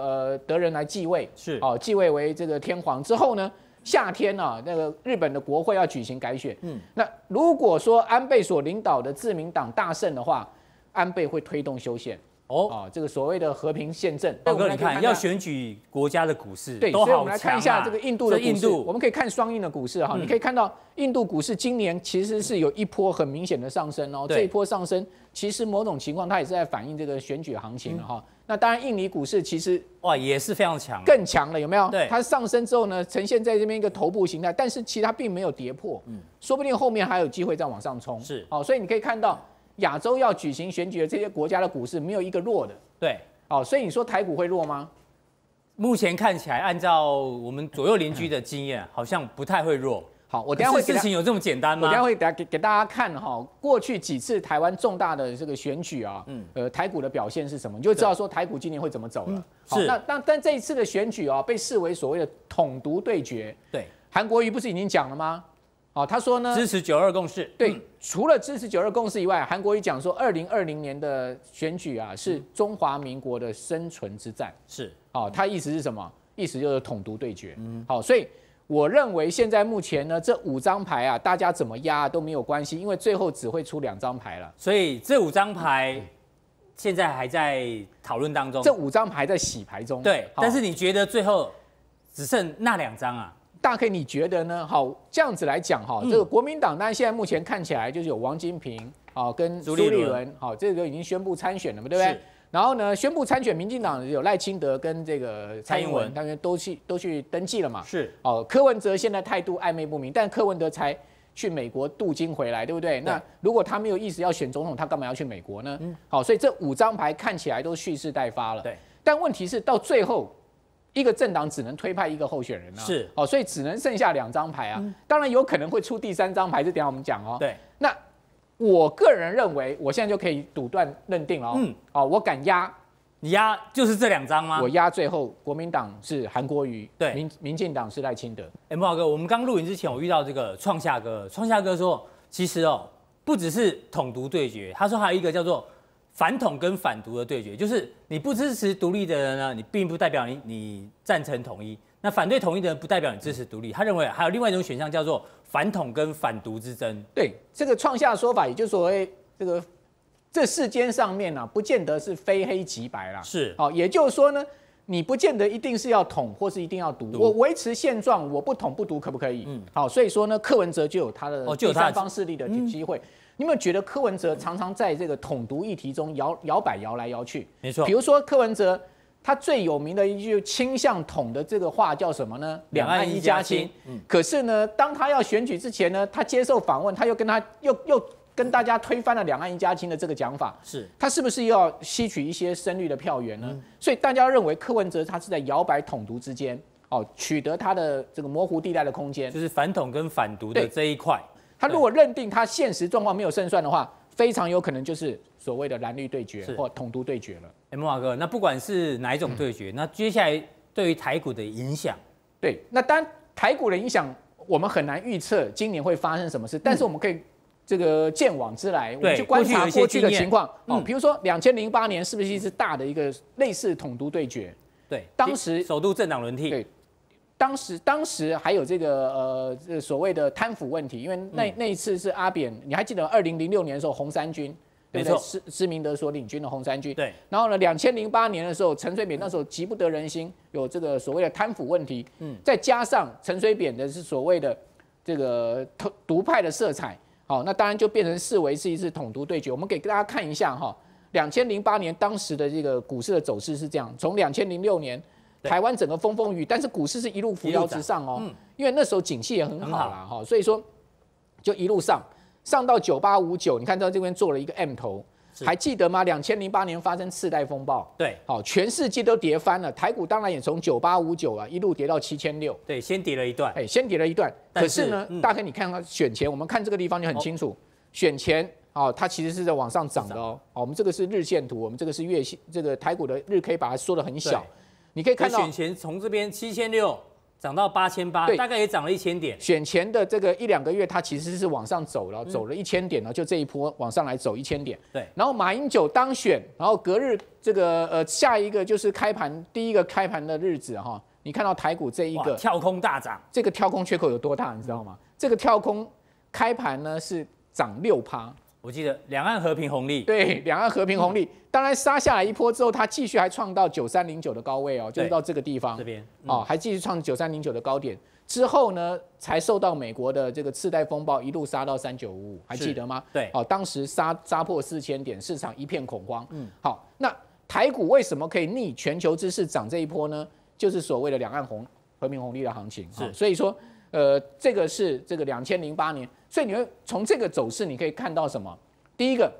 呃德仁来继位。是。哦，继位为这个天皇之后呢，夏天呢、啊，那个日本的国会要举行改选，嗯，那如果说安倍所领导的自民党大胜的话，安倍会推动修宪。哦，啊，这个所谓的和平宪政，大哥，你看要选举国家的股市，对，所以我们来看一下这个印度的印度，我们可以看双印的股市哈，你可以看到印度股市今年其实是有一波很明显的上升哦，这一波上升其实某种情况它也是在反映这个选举行情了哈。那当然印尼股市其实哇也是非常强，更强了有没有？对，它上升之后呢，呈现在这边一个头部形态，但是其实它并没有跌破，嗯，说不定后面还有机会再往上冲，是，好，所以你可以看到。亚洲要举行选举的这些国家的股市没有一个弱的，对，哦，所以你说台股会弱吗？目前看起来，按照我们左右邻居的经验，好像不太会弱。好，我等下会事情有这么简单吗？我等下会给给大家看哈，过去几次台湾重大的这个选举啊，嗯，呃，台股的表现是什么？你就知道说台股今年会怎么走了。是，那但但这一次的选举啊，被视为所谓的统独对决。对，韩国瑜不是已经讲了吗？哦，他说呢，支持九二共识。对，除了支持九二共识以外，韩国瑜讲说，二零二零年的选举啊，是中华民国的生存之战。是，哦，他意思是什么？意思就是统独对决。嗯，好，所以我认为现在目前呢，这五张牌啊，大家怎么压都没有关系，因为最后只会出两张牌了。所以这五张牌现在还在讨论当中。这五张牌在洗牌中。对，但是你觉得最后只剩那两张啊？大 K，你觉得呢？好，这样子来讲哈，这个国民党当然现在目前看起来就是有王金平啊，跟朱立伦，好，这个已经宣布参选了嘛，对不对？然后呢，宣布参选，民进党有赖清德跟这个蔡英文，他们都去都去登记了嘛。是，哦，柯文哲现在态度暧昧不明，但柯文哲才去美国镀金回来，对不对？那如果他没有意思要选总统，他干嘛要去美国呢？好，所以这五张牌看起来都蓄势待发了。对，但问题是到最后。一个政党只能推派一个候选人啊，是哦，所以只能剩下两张牌啊。当然有可能会出第三张牌，这等下我们讲哦。对，那我个人认为，我现在就可以赌断认定了哦。嗯，哦，我敢压，你压就是这两张吗？我压最后国民党是韩国瑜，对，民民进党是赖清德。哎，慕驊哥，我们刚录影之前，我遇到这个创夏哥，创夏哥说，其实哦，不只是统独对决，他说还有一个叫做。反统跟反独的对决，就是你不支持独立的人呢，你并不代表你你赞成统一；那反对统一的人，不代表你支持独立。他认为还有另外一种选项，叫做反统跟反独之争。对，这个创夏说法，也就是所谓这个这世间上面呢、啊，不见得是非黑即白啦。是，好，也就是说呢，你不见得一定是要统，或是一定要独。我维持现状，我不统不独，可不可以？嗯，好，所以说呢，柯文哲就有他的第三方势力的机会。你有没有觉得柯文哲常常在这个统独议题中摇摇摆摇来摇去？没错。比如说柯文哲，他最有名的一句倾向统的这个话叫什么呢？两岸一家亲。嗯。可是呢，当他要选举之前呢，他接受访问，他又跟他又又跟大家推翻了两岸一家亲的这个讲法。是。他是不是又要吸取一些深绿的票源呢？嗯。所以大家认为柯文哲他是在摇摆统独之间，哦，取得他的这个模糊地带的空间，就是反统跟反独的这一块。他如果认定他现实状况没有胜算的话，非常有可能就是所谓的蓝绿对决或统独对决了。哎，木华哥，那不管是哪一种对决，嗯、那接下来对于台股的影响，对，那当然台股的影响我们很难预测今年会发生什么事，但是我们可以这个见往知来，我们去观察过去的情况。哦，比如说两千零八年是不是一次大的一个类似统独对决？对，当时首度政党轮替。对。当时，当时还有这个呃，这所谓的贪腐问题，因为那那一次是阿扁，你还记得二零零六年的时候，红三军，对不对？施施明德所领军的红三军。对。然后呢，两千零八年的时候，陈水扁那时候急不得人心，有这个所谓的贪腐问题。嗯。再加上陈水扁的是所谓的这个独独派的色彩，好，那当然就变成视为是一次统独对决。我们给大家看一下哈，两千零八年当时的这个股市的走势是这样，从两千零六年。台湾整个风风雨，但是股市是一路扶摇直上哦，嗯、因为那时候景气也很好啦哈，所以说就一路上上到九八五九，你看到这边做了一个 M 头，还记得吗？两千零八年发生次贷风暴，对，好，全世界都跌翻了，台股当然也从九八五九啊一路跌到七千六，对，先跌了一段，哎，先跌了一段，可是呢，嗯、大概你看看选前，我们看这个地方就很清楚，哦、选前哦，它其实是在往上涨的哦，哦，我们这个是日线图，我们这个是月线，这个台股的日 K 把它缩得很小。你可以看到选前从这边七千六涨到八千八，大概也涨了一千点。选前的这个一两个月，它其实是往上走了，走了一千点了，就这一波往上来走一千点。对。然后马英九当选，然后隔日这个呃下一个就是开盘第一个开盘的日子哈，你看到台股这一个跳空大涨，这个跳空缺口有多大，你知道吗？这个跳空开盘呢是涨六趴。我记得两岸和平红利，对，两岸和平红利，嗯、当然杀下来一波之后，它继续还创到九三零九的高位哦，就是到这个地方，这边、嗯、哦，还继续创九三零九的高点，之后呢，才受到美国的这个次贷风暴一路杀到三九五五，还记得吗？对，哦，当时杀杀破四千点，市场一片恐慌。嗯，好，那台股为什么可以逆全球之势涨这一波呢？就是所谓的两岸红和平红利的行情。是，所以说，呃，这个是这个两千零八年。所以你会从这个走势，你可以看到什么？第一个，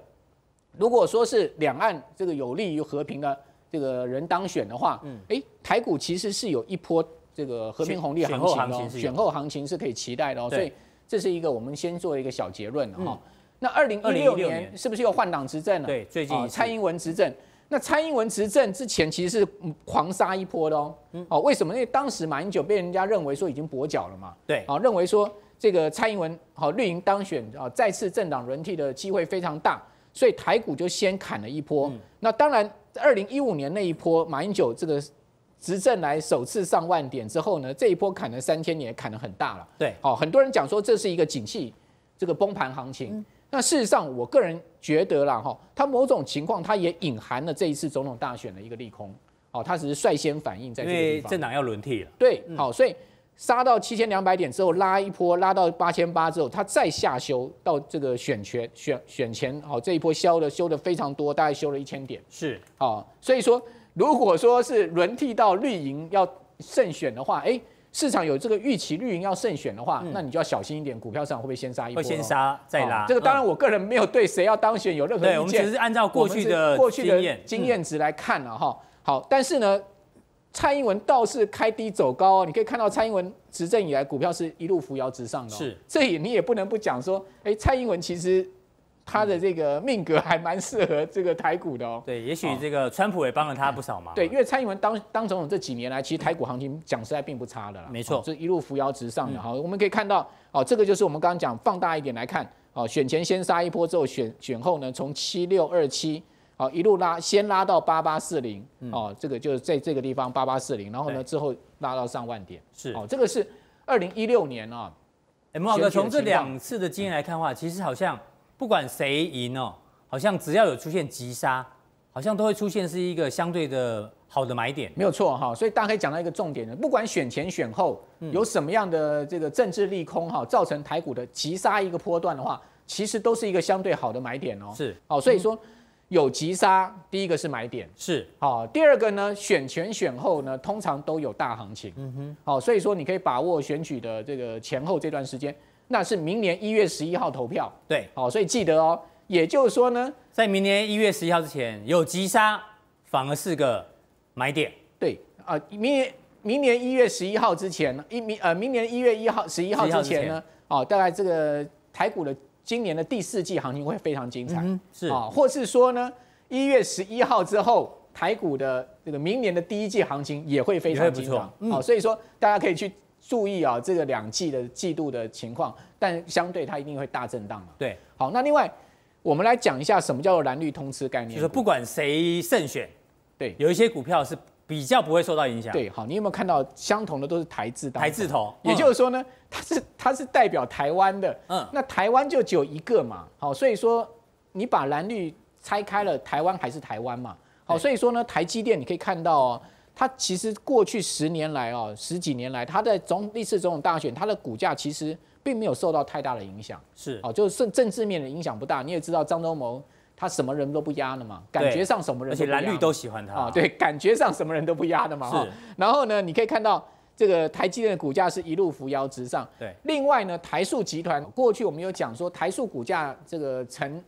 如果说是两岸这个有利于和平的这个人当选的话，嗯，哎，台股其实是有一波这个和平红利行情的，选后行情是可以期待的哦。所以这是一个我们先做一个小结论哈。那二零一六年是不是又换党执政了？对，最近蔡英文执政。那蔡英文执政之前其实是狂杀一波的哦。哦，为什么？因为当时马英九被人家认为说已经跛脚了嘛。对。啊，认为说。这个蔡英文好绿营当选啊，再次政党轮替的机会非常大，所以台股就先砍了一波。嗯、那当然，二零一五年那一波马英九这个执政来首次上万点之后呢，这一波砍了三千点，砍得很大了。对，好，很多人讲说这是一个景气这个崩盘行情。嗯那事实上，我个人觉得啦，哈，它某种情况，它也隐含了这一次总统大选的一个利空，哦，它只是率先反应在这个地方。因为政党要轮替了。对，好，所以杀到七千两百点之后，拉一波，拉到八千八之后，它再下修到这个选权选选前，好，这一波修的修的非常多，大概修了一千点。是，好，所以说，如果说是轮替到绿营要胜选的话，哎。市场有这个预期绿营要胜选的话，嗯、那你就要小心一点，股票市场会不会先杀一波？会先杀再拉。这个当然，我个人没有对谁要当选有任何意见。对，我们只是按照过去的过去的经验值来看了哈。好，但是呢，蔡英文倒是开低走高，你可以看到蔡英文执政以来股票是一路扶摇直上的。是，这也你也不能不讲说，哎，蔡英文其实。他的这个命格还蛮适合这个台股的哦。对，也许这个川普也帮了他不少嘛。对，因为蔡英文当当总统这几年来，其实台股行情讲实在并不差的啦。没错，这一路扶摇直上的。好，我们可以看到，哦，这个就是我们刚刚讲放大一点来看，哦，选前先杀一波之后，选选后呢，从七六二七，哦，一路拉，先拉到八八四零，哦，这个就是在这个地方八八四零，然后呢之后拉到上万点。是，哦，这个是二零一六年啊。哎，慕驊哥，从这两次的经验来看的话，其实好像。不管谁赢哦，好像只要有出现急杀，好像都会出现是一个相对的好的买点。没有错哈，所以大家可以讲到一个重点的，不管选前选后有什么样的这个政治利空哈，造成台股的急杀一个波段的话，其实都是一个相对好的买点哦。是，好，所以说有急杀，第一个是买点，是好，第二个呢，选前选后呢，通常都有大行情。嗯哼，好，所以说你可以把握选举的这个前后这段时间。那是明年一月十一号投票，对，好，所以记得哦。也就是说呢，在明年一月十一号之前有急杀，反而是个买点。对啊，明年明年一月十一号之前，一明呃明年一月一号十一号之前呢，哦，大概这个台股的今年的第四季行情会非常精彩，嗯、是啊，或是说呢，一月十一号之后，台股的这个明年的第一季行情也会非常精彩，好、嗯哦，所以说大家可以去。注意啊，这个两季的季度的情况，但相对它一定会大震荡嘛。对，好，那另外我们来讲一下什么叫做蓝绿通吃概念，就是不管谁胜选，对，有一些股票是比较不会受到影响。对，好，你有没有看到相同的都是台字当？台字头，也就是说呢，它是它是代表台湾的，嗯，那台湾就只有一个嘛，好，所以说你把蓝绿拆开了，台湾还是台湾嘛，好，所以说呢，台积电你可以看到哦。它其实过去十年来哦，十几年来，它在总历次总统大选，它的股价其实并没有受到太大的影响。是哦，就是政政治面的影响不大。你也知道张忠谋他什么人都不压的嘛，感觉上什么人都不压，而且蓝绿都喜欢他啊。对，感觉上什么人都不压的嘛。是。然后呢，你可以看到这个台积电的股价是一路扶摇直上。对。另外呢，台塑集团过去我们有讲说，台塑股价这个成。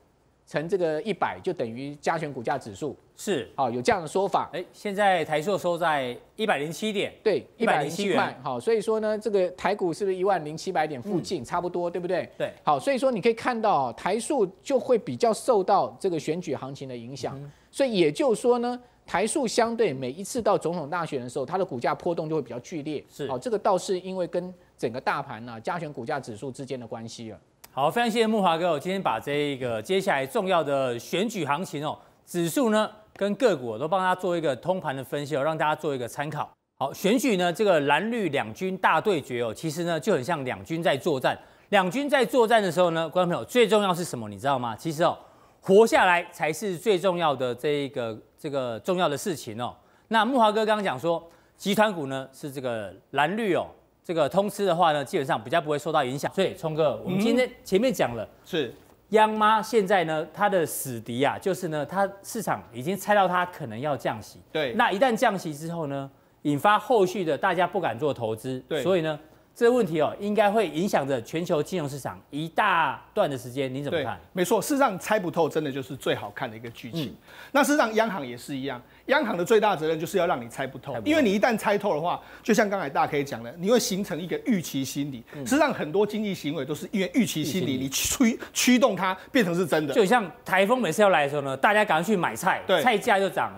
乘这个一百就等于加权股价指数是好，有这样的说法。哎，现在台塑收在一百零七点，对，一百零七元。好，所以说呢，这个台股是不是一万零七百点附近，差不多，对不对？对。好，所以说你可以看到台塑就会比较受到这个选举行情的影响。所以也就是说呢，台塑相对每一次到总统大选的时候，它的股价波动就会比较剧烈。是。好，这个倒是因为跟整个大盘啊加权股价指数之间的关系了。好，非常谢谢木华哥，我今天把这一个接下来重要的选举行情哦，指数呢跟个股我都帮大家做一个通盘的分析哦，让大家做一个参考。好，选举呢这个蓝绿两军大对决哦，其实呢就很像两军在作战。两军在作战的时候呢，观众朋友最重要是什么？你知道吗？其实哦，活下来才是最重要的这一个这个重要的事情哦。那木华哥刚刚讲说，集团股呢是这个蓝绿哦。这个通吃的话呢，基本上比较不会受到影响。所以聪哥，我们今天前面讲了，是央妈现在呢，它的死敌啊，就是呢，它市场已经猜到它可能要降息。对，那一旦降息之后呢，引发后续的大家不敢做投资。对，所以呢。这个问题哦，应该会影响着全球金融市场一大段的时间，你怎么看？没错，事实上猜不透，真的就是最好看的一个剧情。嗯、那事实上，央行也是一样，央行的最大责任就是要让你猜不透，不透，因为你一旦猜透的话，就像刚才大家可以讲的，你会形成一个预期心理。嗯、事实上，很多经济行为都是因为预期心理，你驱驱动它变成是真的。就像台风每次要来的时候呢，大家赶快去买菜，菜价就涨。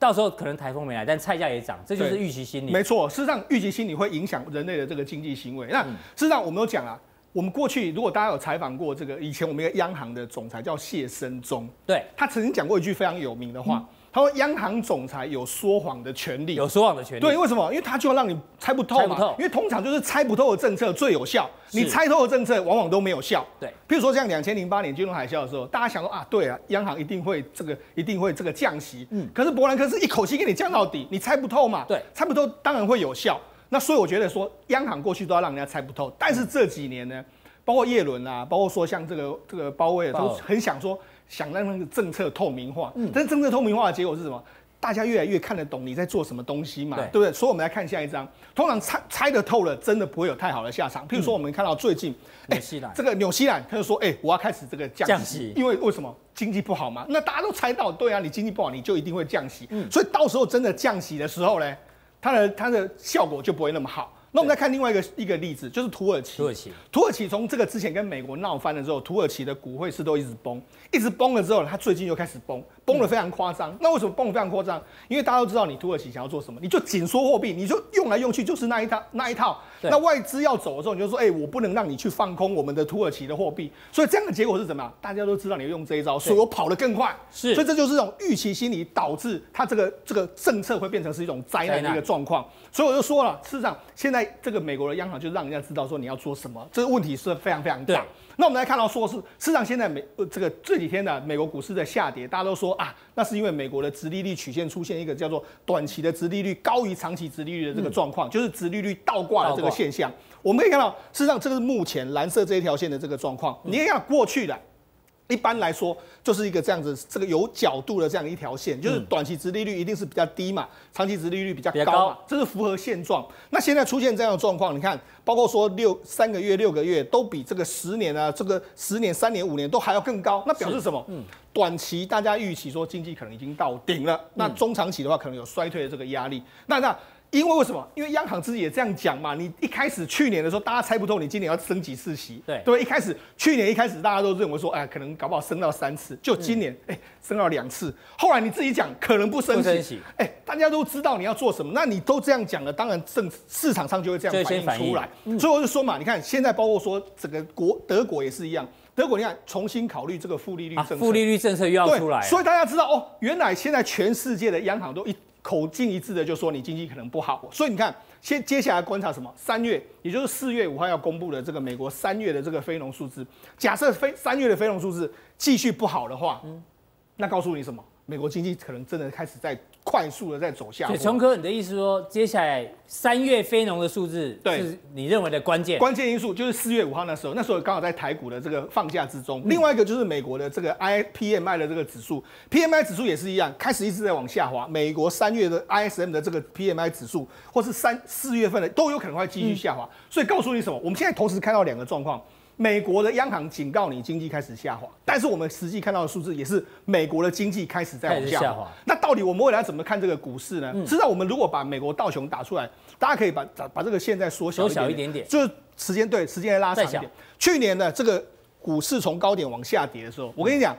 到时候可能台风没来，但菜价也涨，这就是预期心理。没错，事实上预期心理会影响人类的这个经济行为。那事实上我们有讲啊，我们过去如果大家有采访过这个以前我们一个央行的总裁叫谢生忠，对，他曾经讲过一句非常有名的话。嗯他说：“央行总裁有说谎的权利，有说谎的权利。对，为什么？因为他就要让你猜不透嘛。透因为通常就是猜不透的政策最有效，你猜透的政策往往都没有效。对，譬如说像两千零八年金融海啸的时候，大家想说啊，对啊，央行一定会这个一定会这个降息。嗯，可是伯南克是一口气给你降到底，你猜不透嘛。对，猜不透当然会有效。那所以我觉得说，央行过去都要让人家猜不透，但是这几年呢，包括叶伦啊，包括说像这个这个鲍威尔都很想说想让那个政策透明化。嗯，但是政策透明化的结果是什么？大家越来越看得懂你在做什么东西嘛，对，不对？所以我们来看下一张，通常猜猜得透了，真的不会有太好的下场。譬如说，我们看到最近，哎、嗯欸，这个纽西兰他就说，哎、欸，我要开始这个降息，降息因为为什么经济不好嘛？那大家都猜到，对啊，你经济不好，你就一定会降息。嗯，所以到时候真的降息的时候呢，它的它的效果就不会那么好。那我们再看另外一个一个例子，就是土耳其。土耳其，土耳其从这个之前跟美国闹翻了之后，土耳其的股汇市都一直崩，一直崩了之后，它最近又开始崩，崩得非常夸张。那为什么崩得非常夸张？因为大家都知道，你土耳其想要做什么，你就紧缩货币，你就用来用去就是那一套那一套。那外资要走的时候，你就说，哎，我不能让你去放空我们的土耳其的货币。所以这样的结果是什么样？大家都知道你会用这一招，所以我跑得更快。是，所以这就是这种预期心理导致它这个这个政策会变成是一种灾难的一个状况。所以我就说了，事实上现在这个美国的。央行就让人家知道说你要做什么，这个问题是非常非常大。那我们来看到说是，市场现在美这个这几天呢美国股市在下跌，大家都说啊，那是因为美国的殖利率曲线出现一个叫做短期的殖利率高于长期殖利率的这个状况，就是殖利率倒挂的这个现象。我们可以看到，事实上这个是目前蓝色这一条线的这个状况。你可以看过去的。一般来说，就是一个这样子，这个有角度的这样一条线，就是短期殖利率一定是比较低嘛，长期殖利率比较高嘛，这是符合现状。那现在出现这样的状况，你看，包括说六三个月、六个月都比这个十年啊，这个十年、三年、五年都还要更高，那表示什么？嗯，短期大家预期说经济可能已经到顶了，那中长期的话可能有衰退的这个压力。那那。因为为什么？因为央行自己也这样讲嘛。你一开始去年的时候，大家猜不透你今年要升几次息，对对。一开始去年一开始大家都认为说，哎，可能搞不好升到三次，就今年哎、嗯、升到两次。后来你自己讲可能不升息，哎，大家都知道你要做什么，那你都这样讲了，当然政市场上就会这样反映出来。嗯、所以我就说嘛，你看现在包括说整个国德国也是一样，德国你看重新考虑这个负利率政策，负、啊、利率政策又要出来，所以大家知道哦，原来现在全世界的央行都一。口径一致的就说你经济可能不好，所以你看，先接下来观察什么？三月，也就是四月五号要公布的这个美国三月的这个非农数字，假设非三月的非农数字继续不好的话，那告诉你什么？美国经济可能真的开始在快速的在走下坡。所以，聪哥，你的意思说，接下来三月非农的数字，对，是你认为的关键？关键因素就是四月五号那时候，那时候刚好在台股的这个放假之中。嗯、另外一个就是美国的这个 I P M I 的这个指数，P M I 指数也是一样，开始一直在往下滑。美国三月的 I S M 的这个 P M I 指数，或是三四月份的都有可能会继续下滑。嗯、所以告诉你什么？我们现在同时看到两个状况。美国的央行警告你经济开始下滑，但是我们实际看到的数字也是美国的经济开始在往下滑。下滑，那到底我们未来怎么看这个股市呢？实际上，我们如果把美国道琼打出来，大家可以把把这个线再缩小缩小一点点，就是时间对时间来拉长一点。去年的这个股市从高点往下跌的时候，我跟你讲。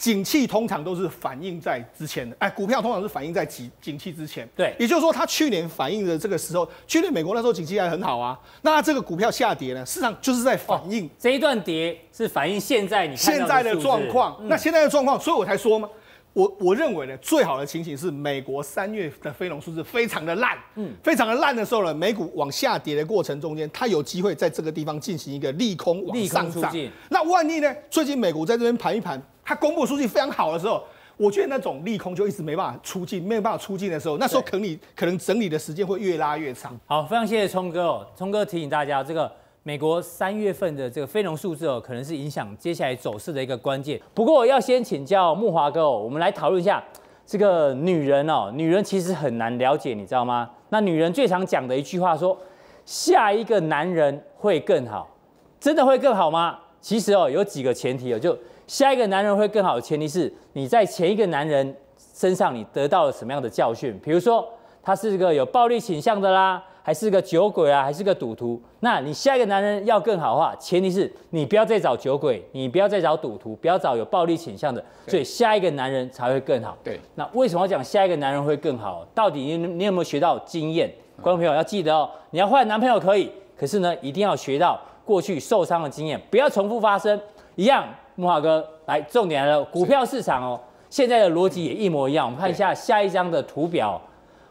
景气通常都是反映在之前的，哎，股票通常是反映在景景气之前。对，也就是说，它去年反映的这个时候，去年美国那时候景气还很好啊，那它这个股票下跌呢，市场就是在反映、哦、这一段跌是反映现在你看现在的状况。嗯、那现在的状况，所以我才说嘛，我我认为呢，最好的情形是美国三月的非农数字非常的烂，嗯，非常的烂的时候呢，美股往下跌的过程中间，它有机会在这个地方进行一个利空往上涨。那万一呢，最近美股在这边盘一盘。它公布数据非常好的时候，我觉得那种利空就一直没办法出境，没有办法出境的时候，那时候可能你可能整理的时间会越拉越长。好，非常谢谢聪哥哦，聪哥提醒大家，这个美国三月份的这个非农数字哦，可能是影响接下来走势的一个关键。不过要先请教木华哥哦，我们来讨论一下这个女人哦，女人其实很难了解，你知道吗？那女人最常讲的一句话说，下一个男人会更好，真的会更好吗？其实哦，有几个前提哦，就。下一个男人会更好的前提是你在前一个男人身上你得到了什么样的教训？比如说他是个有暴力倾向的啦，还是个酒鬼啊，还是个赌徒？那你下一个男人要更好的话，前提是你不要再找酒鬼，你不要再找赌徒，不要找有暴力倾向的，所以下一个男人才会更好。对，那为什么要讲下一个男人会更好？到底你你有没有学到经验？观众朋友要记得哦，你要换男朋友可以，可是呢，一定要学到。过去受伤的经验，不要重复发生。一样，木华哥来，重点来了，股票市场哦，现在的逻辑也一模一样。我们看一下下一张的图表。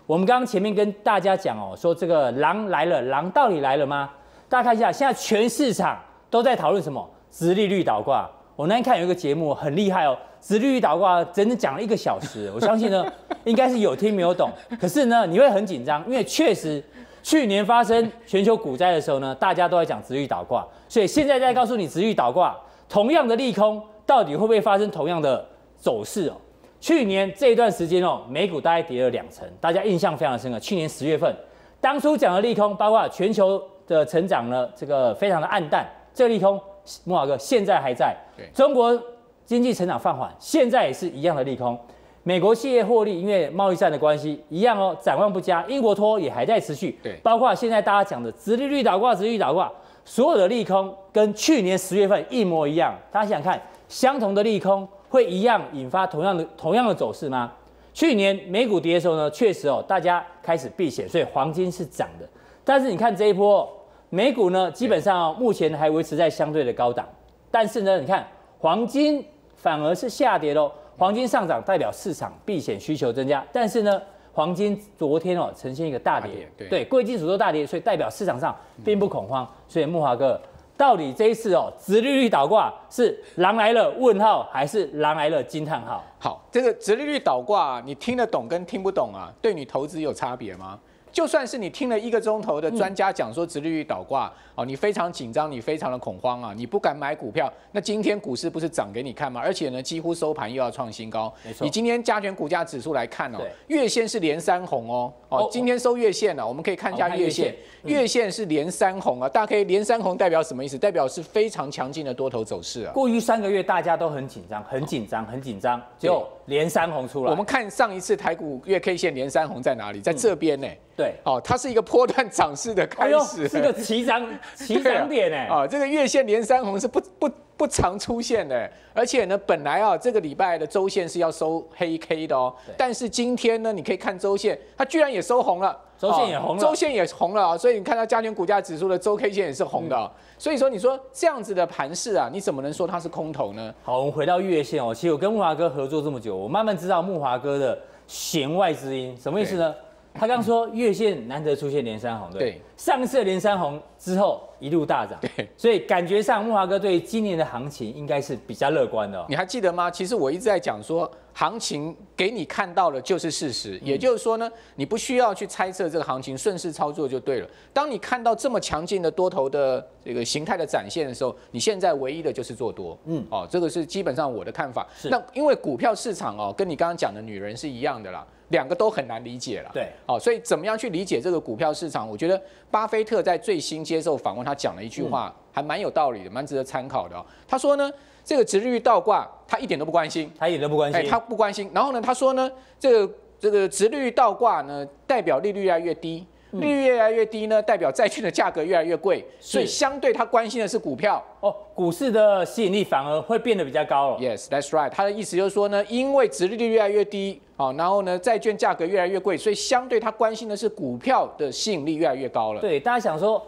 我们刚刚前面跟大家讲哦，说这个狼来了，狼到底来了吗？大家看一下，现在全市场都在讨论什么？殖利率倒挂。我那天看有一个节目很厉害哦，殖利率倒挂整整讲了一个小时。我相信呢，应该是有听没有懂。可是呢，你会很紧张，因为确实去年发生全球股灾的时候呢，大家都在讲殖利率倒挂，所以现在在告诉你殖利率倒挂，同样的利空到底会不会发生同样的走势哦？去年这一段时间哦，美股大概跌了两成，大家印象非常深刻。去年十月份，当初讲的利空，包括全球的成长呢，这个非常的暗淡。这个利空，慕驊哥现在还在。对，中国经济成长放缓，现在也是一样的利空。美国企业获利，因为贸易战的关系，一样哦，展望不佳。英国脱欧也还在持续。对，包括现在大家讲的直利率倒挂，直利率倒挂，所有的利空跟去年十月份一模一样。大家想想看，相同的利空。会一样引发同样的同样的走势吗？去年美股跌的时候呢，确实哦，大家开始避险，所以黄金是涨的。但是你看这一波美股呢，基本上目前还维持在相对的高档。但是呢，你看黄金反而是下跌喽。黄金上涨代表市场避险需求增加，但是呢，黄金昨天哦呈现一个大跌，对，贵金属都大跌，所以代表市场上并不恐慌。所以木华哥。到底这一次哦，殖利率倒挂是狼来了问号，还是狼来了惊叹号？好，这个殖利率倒挂，你听得懂跟听不懂啊，对你投资有差别吗？就算是你听了一个钟头的专家讲说直利率倒挂，哦，你非常紧张，你非常的恐慌啊，你不敢买股票。那今天股市不是涨给你看吗？而且呢，几乎收盘又要创新高。没错。你今天加权股价指数来看哦，月线是连三红哦，哦，今天收月线了，我们可以看一下月线，月线是连三红啊，大家可以连三红代表什么意思？代表是非常强劲的多头走势啊。过去三个月大家都很紧张，很紧张，很紧张，就连三红出来。我们看上一次台股月 K 线连三红在哪里？在这边呢。对，哦，它是一个波段涨势的开始，是个起涨 起涨点哎，啊，这个月线连三红是不不不常出现的，而且呢，本来啊这个礼拜的周线是要收黑 K 的哦，但是今天呢，你可以看周线，它居然也收红了，周线也红了，周线也红了啊，所以你看到加权股价指数的周 K 线也是红的，所以说你说这样子的盘势啊，你怎么能说它是空头呢？好，我们回到月线哦，其实我跟木华哥合作这么久，我慢慢知道木华哥的弦外之音，什么意思呢？他刚说月线难得出现连三红，对，对，上次连三红之后一路大涨，对，所以感觉上木华哥对今年的行情应该是比较乐观的哦。你还记得吗？其实我一直在讲说。行情给你看到的就是事实，也就是说呢，你不需要去猜测这个行情，顺势操作就对了。当你看到这么强劲的多头的这个形态的展现的时候，你现在唯一的就是做多。嗯，哦，这个是基本上我的看法。那因为股票市场哦，跟你刚刚讲的女人是一样的啦，两个都很难理解了。对。哦，所以怎么样去理解这个股票市场？我觉得巴菲特在最新接受访问，他讲了一句话，还蛮有道理的，蛮值得参考的哦。他说呢。这个殖利率倒挂，他一点都不关心，他一点都不关心，哎，他不关心。然后呢，他说呢，这个这个殖利率倒挂呢，代表利率越来越低，利率越来越低呢，代表债券的价格越来越贵，所以相对他关心的是股票哦，股市的吸引力反而会变得比较高了。Yes, that's right。他的意思就是说呢，因为殖利率越来越低，好，然后呢，债券价格越来越贵，所以相对他关心的是股票的吸引力越来越高了。对，大家想说。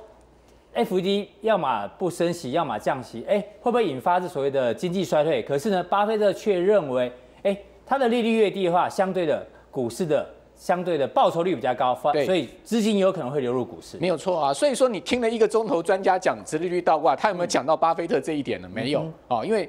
FED 要么不升息，要么降息，哎，会不会引发这所谓的经济衰退？可是呢，巴菲特却认为，哎，它的利率越低的话，相对的股市的相对的报酬率比较高，对所以资金有可能会流入股市。没有错啊，所以说你听了一个钟头专家讲殖利率倒挂，他有没有讲到巴菲特这一点呢？嗯、没有啊，因为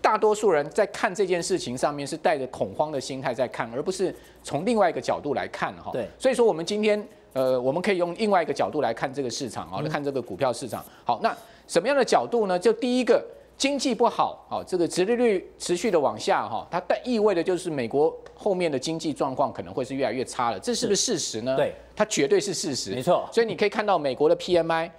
大多数人在看这件事情上面是带着恐慌的心态在看，而不是从另外一个角度来看哈。对，所以说我们今天。呃，我们可以用另外一个角度来看这个市场啊，来看这个股票市场。好，那什么样的角度呢？就第一个，经济不好，好，这个殖利率持续的往下哈，它带意味的就是美国后面的经济状况可能会是越来越差了。这是不是事实呢？对，它绝对是事实。没错。所以你可以看到美国的 PMI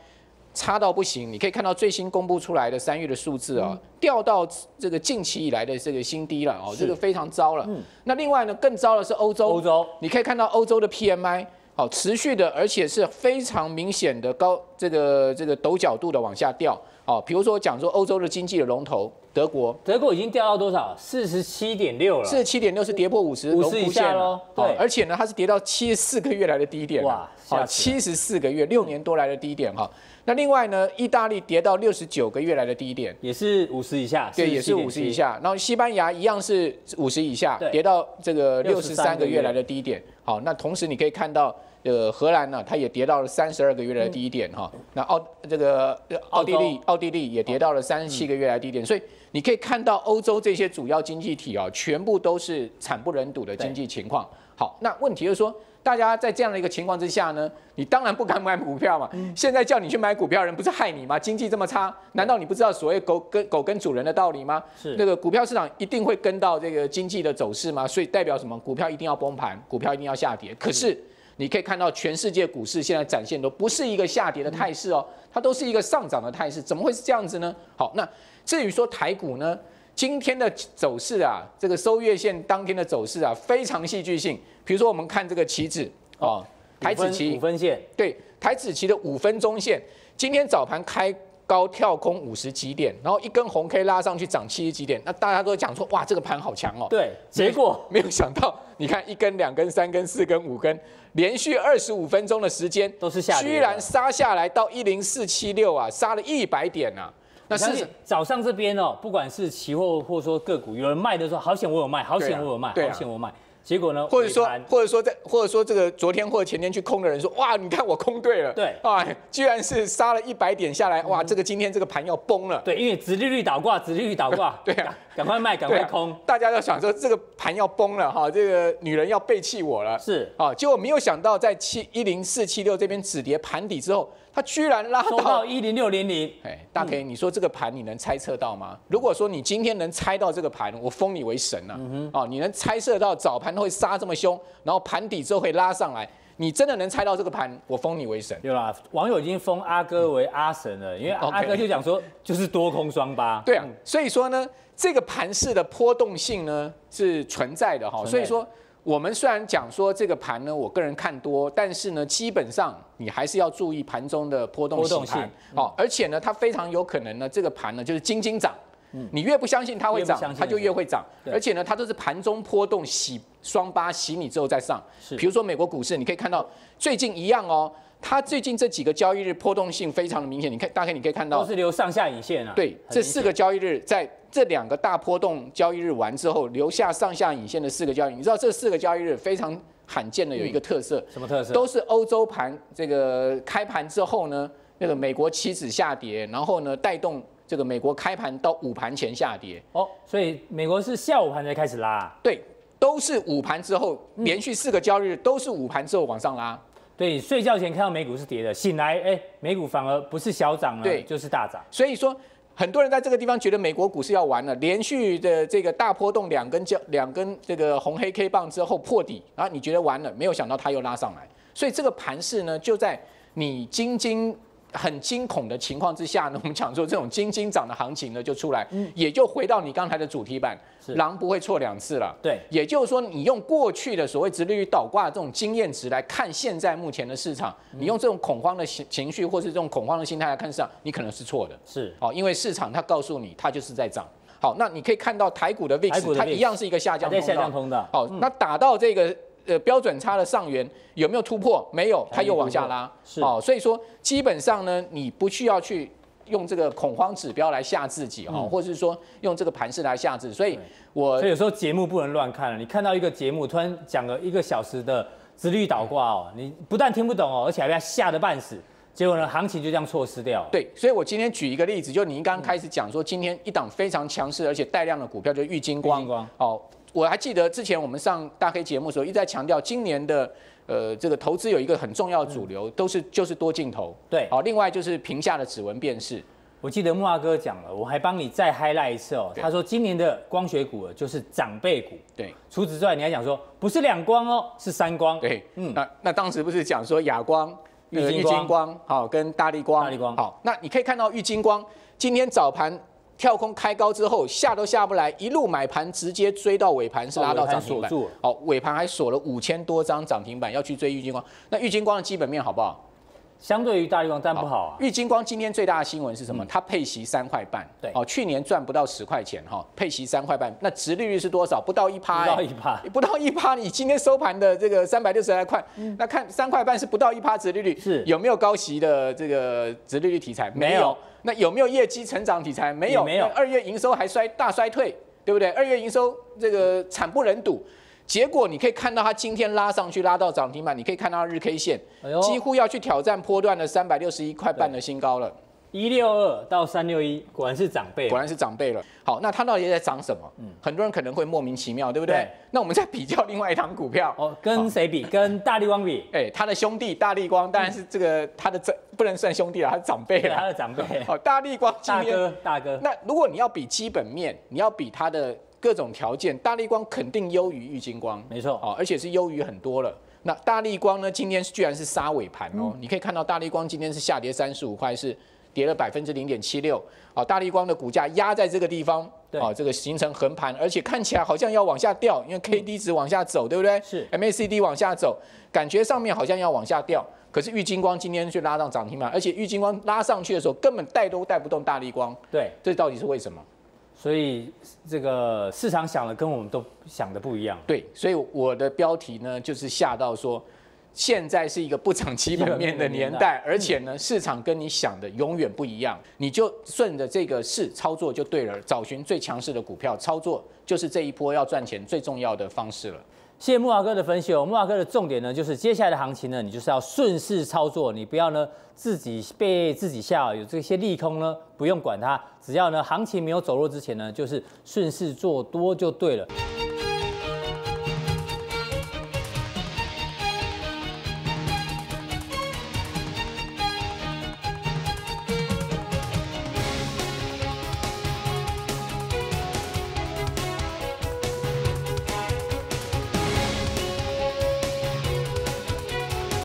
差到不行，你可以看到最新公布出来的三月的数字啊，掉到这个近期以来的这个新低了哦，这个非常糟了。嗯。那另外呢，更糟的是欧洲。欧洲。你可以看到欧洲的 PMI。好，持续的，而且是非常明显的高，这个这个陡角度的往下掉。好，比如说讲说欧洲的经济的龙头德国，德国已经掉到多少？四十七点六了。四十七点六是跌破五十五十以下喽。对，而且呢，它是跌到七十四个月来的低点。哇，好，七十四个月，六年多来的低点哈。那另外呢，意大利跌到六十九个月来的低点，也是五十以下。对，也是五十以下。然后西班牙一样是五十以下，跌到这个六十三个月来的低点。好，那同时你可以看到。呃，荷兰呢，它也跌到了三十二个月来的低点哈。嗯、那奥这个奥地利，奥地利也跌到了三十七个月来的低点。所以你可以看到欧洲这些主要经济体啊，全部都是惨不忍睹的经济情况。好，那问题就是说，大家在这样的一个情况之下呢，你当然不敢买股票嘛。现在叫你去买股票，人不是害你吗？经济这么差，难道你不知道所谓狗跟狗跟主人的道理吗？是那个股票市场一定会跟到这个经济的走势吗？所以代表什么？股票一定要崩盘，股票一定要下跌。可是。你可以看到，全世界股市现在展现都不是一个下跌的态势哦，它都是一个上涨的态势，怎么会是这样子呢？好，那至于说台股呢，今天的走势啊，这个收月线当天的走势啊，非常戏剧性。比如说，我们看这个期指哦，台指期五分线，对，台指期的五分钟线，今天早盘开高跳空五十几点，然后一根红 K 拉上去涨七十几点，那大家都讲说，哇，这个盘好强哦。对，结果 没有想到，你看一根、两根、三根、四根、五根。连续二十五分钟的时间都是下跌，居然杀下来到一零四七六啊，杀了一百点啊！那是早上这边哦，不管是期货或者说个股，有人卖的时候，好险我有卖，好险我有卖，好险我卖。结果呢？或者说，或者说在，或者说这个昨天或者前天去空的人说，哇，你看我空对了，对，啊，居然是杀了一百点下来，哇，这个今天这个盘要崩了。对，因为殖利率倒挂，殖利率倒挂，对啊，赶快卖，赶快空，大家要想说这个盘要崩了哈，这个女人要背弃我了，是啊，结果没有想到在七一零四七六这边止跌盘底之后。它居然拉到一零六零零，哎，大 K，你说这个盘你能猜测到吗？如果说你今天能猜到这个盘，我封你为神了。哦，你能猜测到早盘会杀这么凶，然后盘底之后会拉上来，你真的能猜到这个盘，我封你为神。对啦，网友已经封阿哥为阿神了，因为阿哥就讲说就是多空双八。对啊，所以说呢，这个盘势的波动性呢是存在的哈，所以说。我们虽然讲说这个盘呢，我个人看多，但是呢，基本上你还是要注意盘中的波动性。好，而且呢，它非常有可能呢，这个盘呢就是斤斤涨。你越不相信它会涨，它就越会涨。而且呢，它都是盘中波动洗双八洗你之后再上。比如说美国股市，你可以看到最近一样哦。它最近这几个交易日波动性非常的明显，你看，大概你可以看到都是留上下影线啊。对，这四个交易日在这两个大波动交易日完之后，留下上下影线的四个交易，你知道这四个交易日非常罕见的有一个特色，什么特色？都是欧洲盘这个开盘之后呢，那个美国期指下跌，然后呢带动这个美国开盘到午盘前下跌。哦，所以美国是下午盘才开始拉。对，都是午盘之后，连续四个交易日都是午盘之后往上拉。对，睡觉前看到美股是跌的，醒来，哎，美股反而不是小涨了，对，就是大涨。所以说，很多人在这个地方觉得美国股市要完了，连续的这个大波动两根交两根这个红黑 K 棒之后破底，然后，你觉得完了，没有想到它又拉上来。所以这个盘势呢，就在你晶晶。很惊恐的情况之下呢，我们讲说这种惊惊涨的行情呢就出来，嗯，也就回到你刚才的主题板，狼不会错两次了。对，也就是说，你用过去的所谓直利率倒挂的这种经验值来看现在目前的市场，你用这种恐慌的情情绪或是这种恐慌的心态来看市场，你可能是错的。是，好，因为市场它告诉你它就是在涨。好，那你可以看到台股的 VIX，它一样是一个下降通道。下降通道。好，那打到这个。呃，标准差的上缘有没有突破？没有，它又往下拉。是，哦，所以说基本上呢，你不需要去用这个恐慌指标来吓自己哈，嗯、或者是说用这个盘势来吓自己。所以我，所以有时候节目不能乱看了。你看到一个节目突然讲了一个小时的殖利率倒挂哦，你不但听不懂哦，而且还被吓得半死。结果呢，行情就这样错失掉。对，所以我今天举一个例子，就您刚刚开始讲说，今天一档非常强势而且带量的股票就是玉金光。玉晶光，哦。我还记得之前我们上大 K 节目的时候，一直在强调今年的呃这个投资有一个很重要的主流，都是就是多镜头。对，好，另外就是屏下的指纹辨识。我记得木华哥讲了，我还帮你再 highlight 一次哦。他说今年的光学股就是长辈股。对，除此之外，你还讲说不是两光哦，是三光。对，嗯，那那当时不是讲说亚光、玉金光好跟大力光。大力光好，那你可以看到玉金光今天早盘。跳空开高之后，下都下不来，一路买盘直接追到尾盘，是拉到涨停板。好，尾盘还锁了五千多张涨停板，要去追玉金光。那玉金光的基本面好不好？相对于大立光，但不好啊。玉金光今天最大的新闻是什么？它配息三块半，对，哦，去年赚不到十块钱哈，配息三块半，那值利率是多少？不到一趴，不到一趴，不到一趴。你今天收盘的这个三百六十来块，那看三块半是不到一趴值利率，是有没有高息的这个值利率题材？没有。那有没有业绩成长题材？没有，没有。二月营收还衰大衰退，对不对？二月营收这个惨不忍睹。结果你可以看到它今天拉上去，拉到涨停板，你可以看到日 K 线，几乎要去挑战波段的三百六十一块半的新高了。一六二到三六一，果然是长辈，果然是长辈了。好，那它到底在涨什么？嗯，很多人可能会莫名其妙，对不对？对，那我们再比较另外一档股票，哦，跟谁比？跟大力光比？哎，他的兄弟大力光，当然是这个他的这不能算兄弟了，他是长辈了，他的长辈。好，大力光今天大哥，大哥。那如果你要比基本面，你要比它的。各种条件，大力光肯定优于玉金光，没错，哦，而且是优于很多了。那大力光呢？今天居然是杀尾盘哦，嗯、你可以看到大力光今天是下跌三十五块，是跌了百分之零点七六。啊，大立光的股价压在这个地方，对，哦，这个形成横盘，而且看起来好像要往下掉，因为 K D 值往下走，对不对？是 M A C D 往下走，感觉上面好像要往下掉。可是玉金光今天却拉上涨停板，而且玉金光拉上去的时候根本带都带不动大力光。对，这到底是为什么？所以这个市场想的跟我们都想的不一样。对，所以我的标题呢就是吓到说，现在是一个不涨基本面的年代，而且呢市场跟你想的永远不一样，你就顺着这个势操作就对了，找寻最强势的股票操作，就是这一波要赚钱最重要的方式了。谢谢木华哥的分析哦，木华哥的重点呢，就是接下来的行情呢，你就是要顺势操作，你不要呢自己被自己吓，有这些利空呢，不用管它，只要呢行情没有走弱之前呢，就是顺势做多就对了。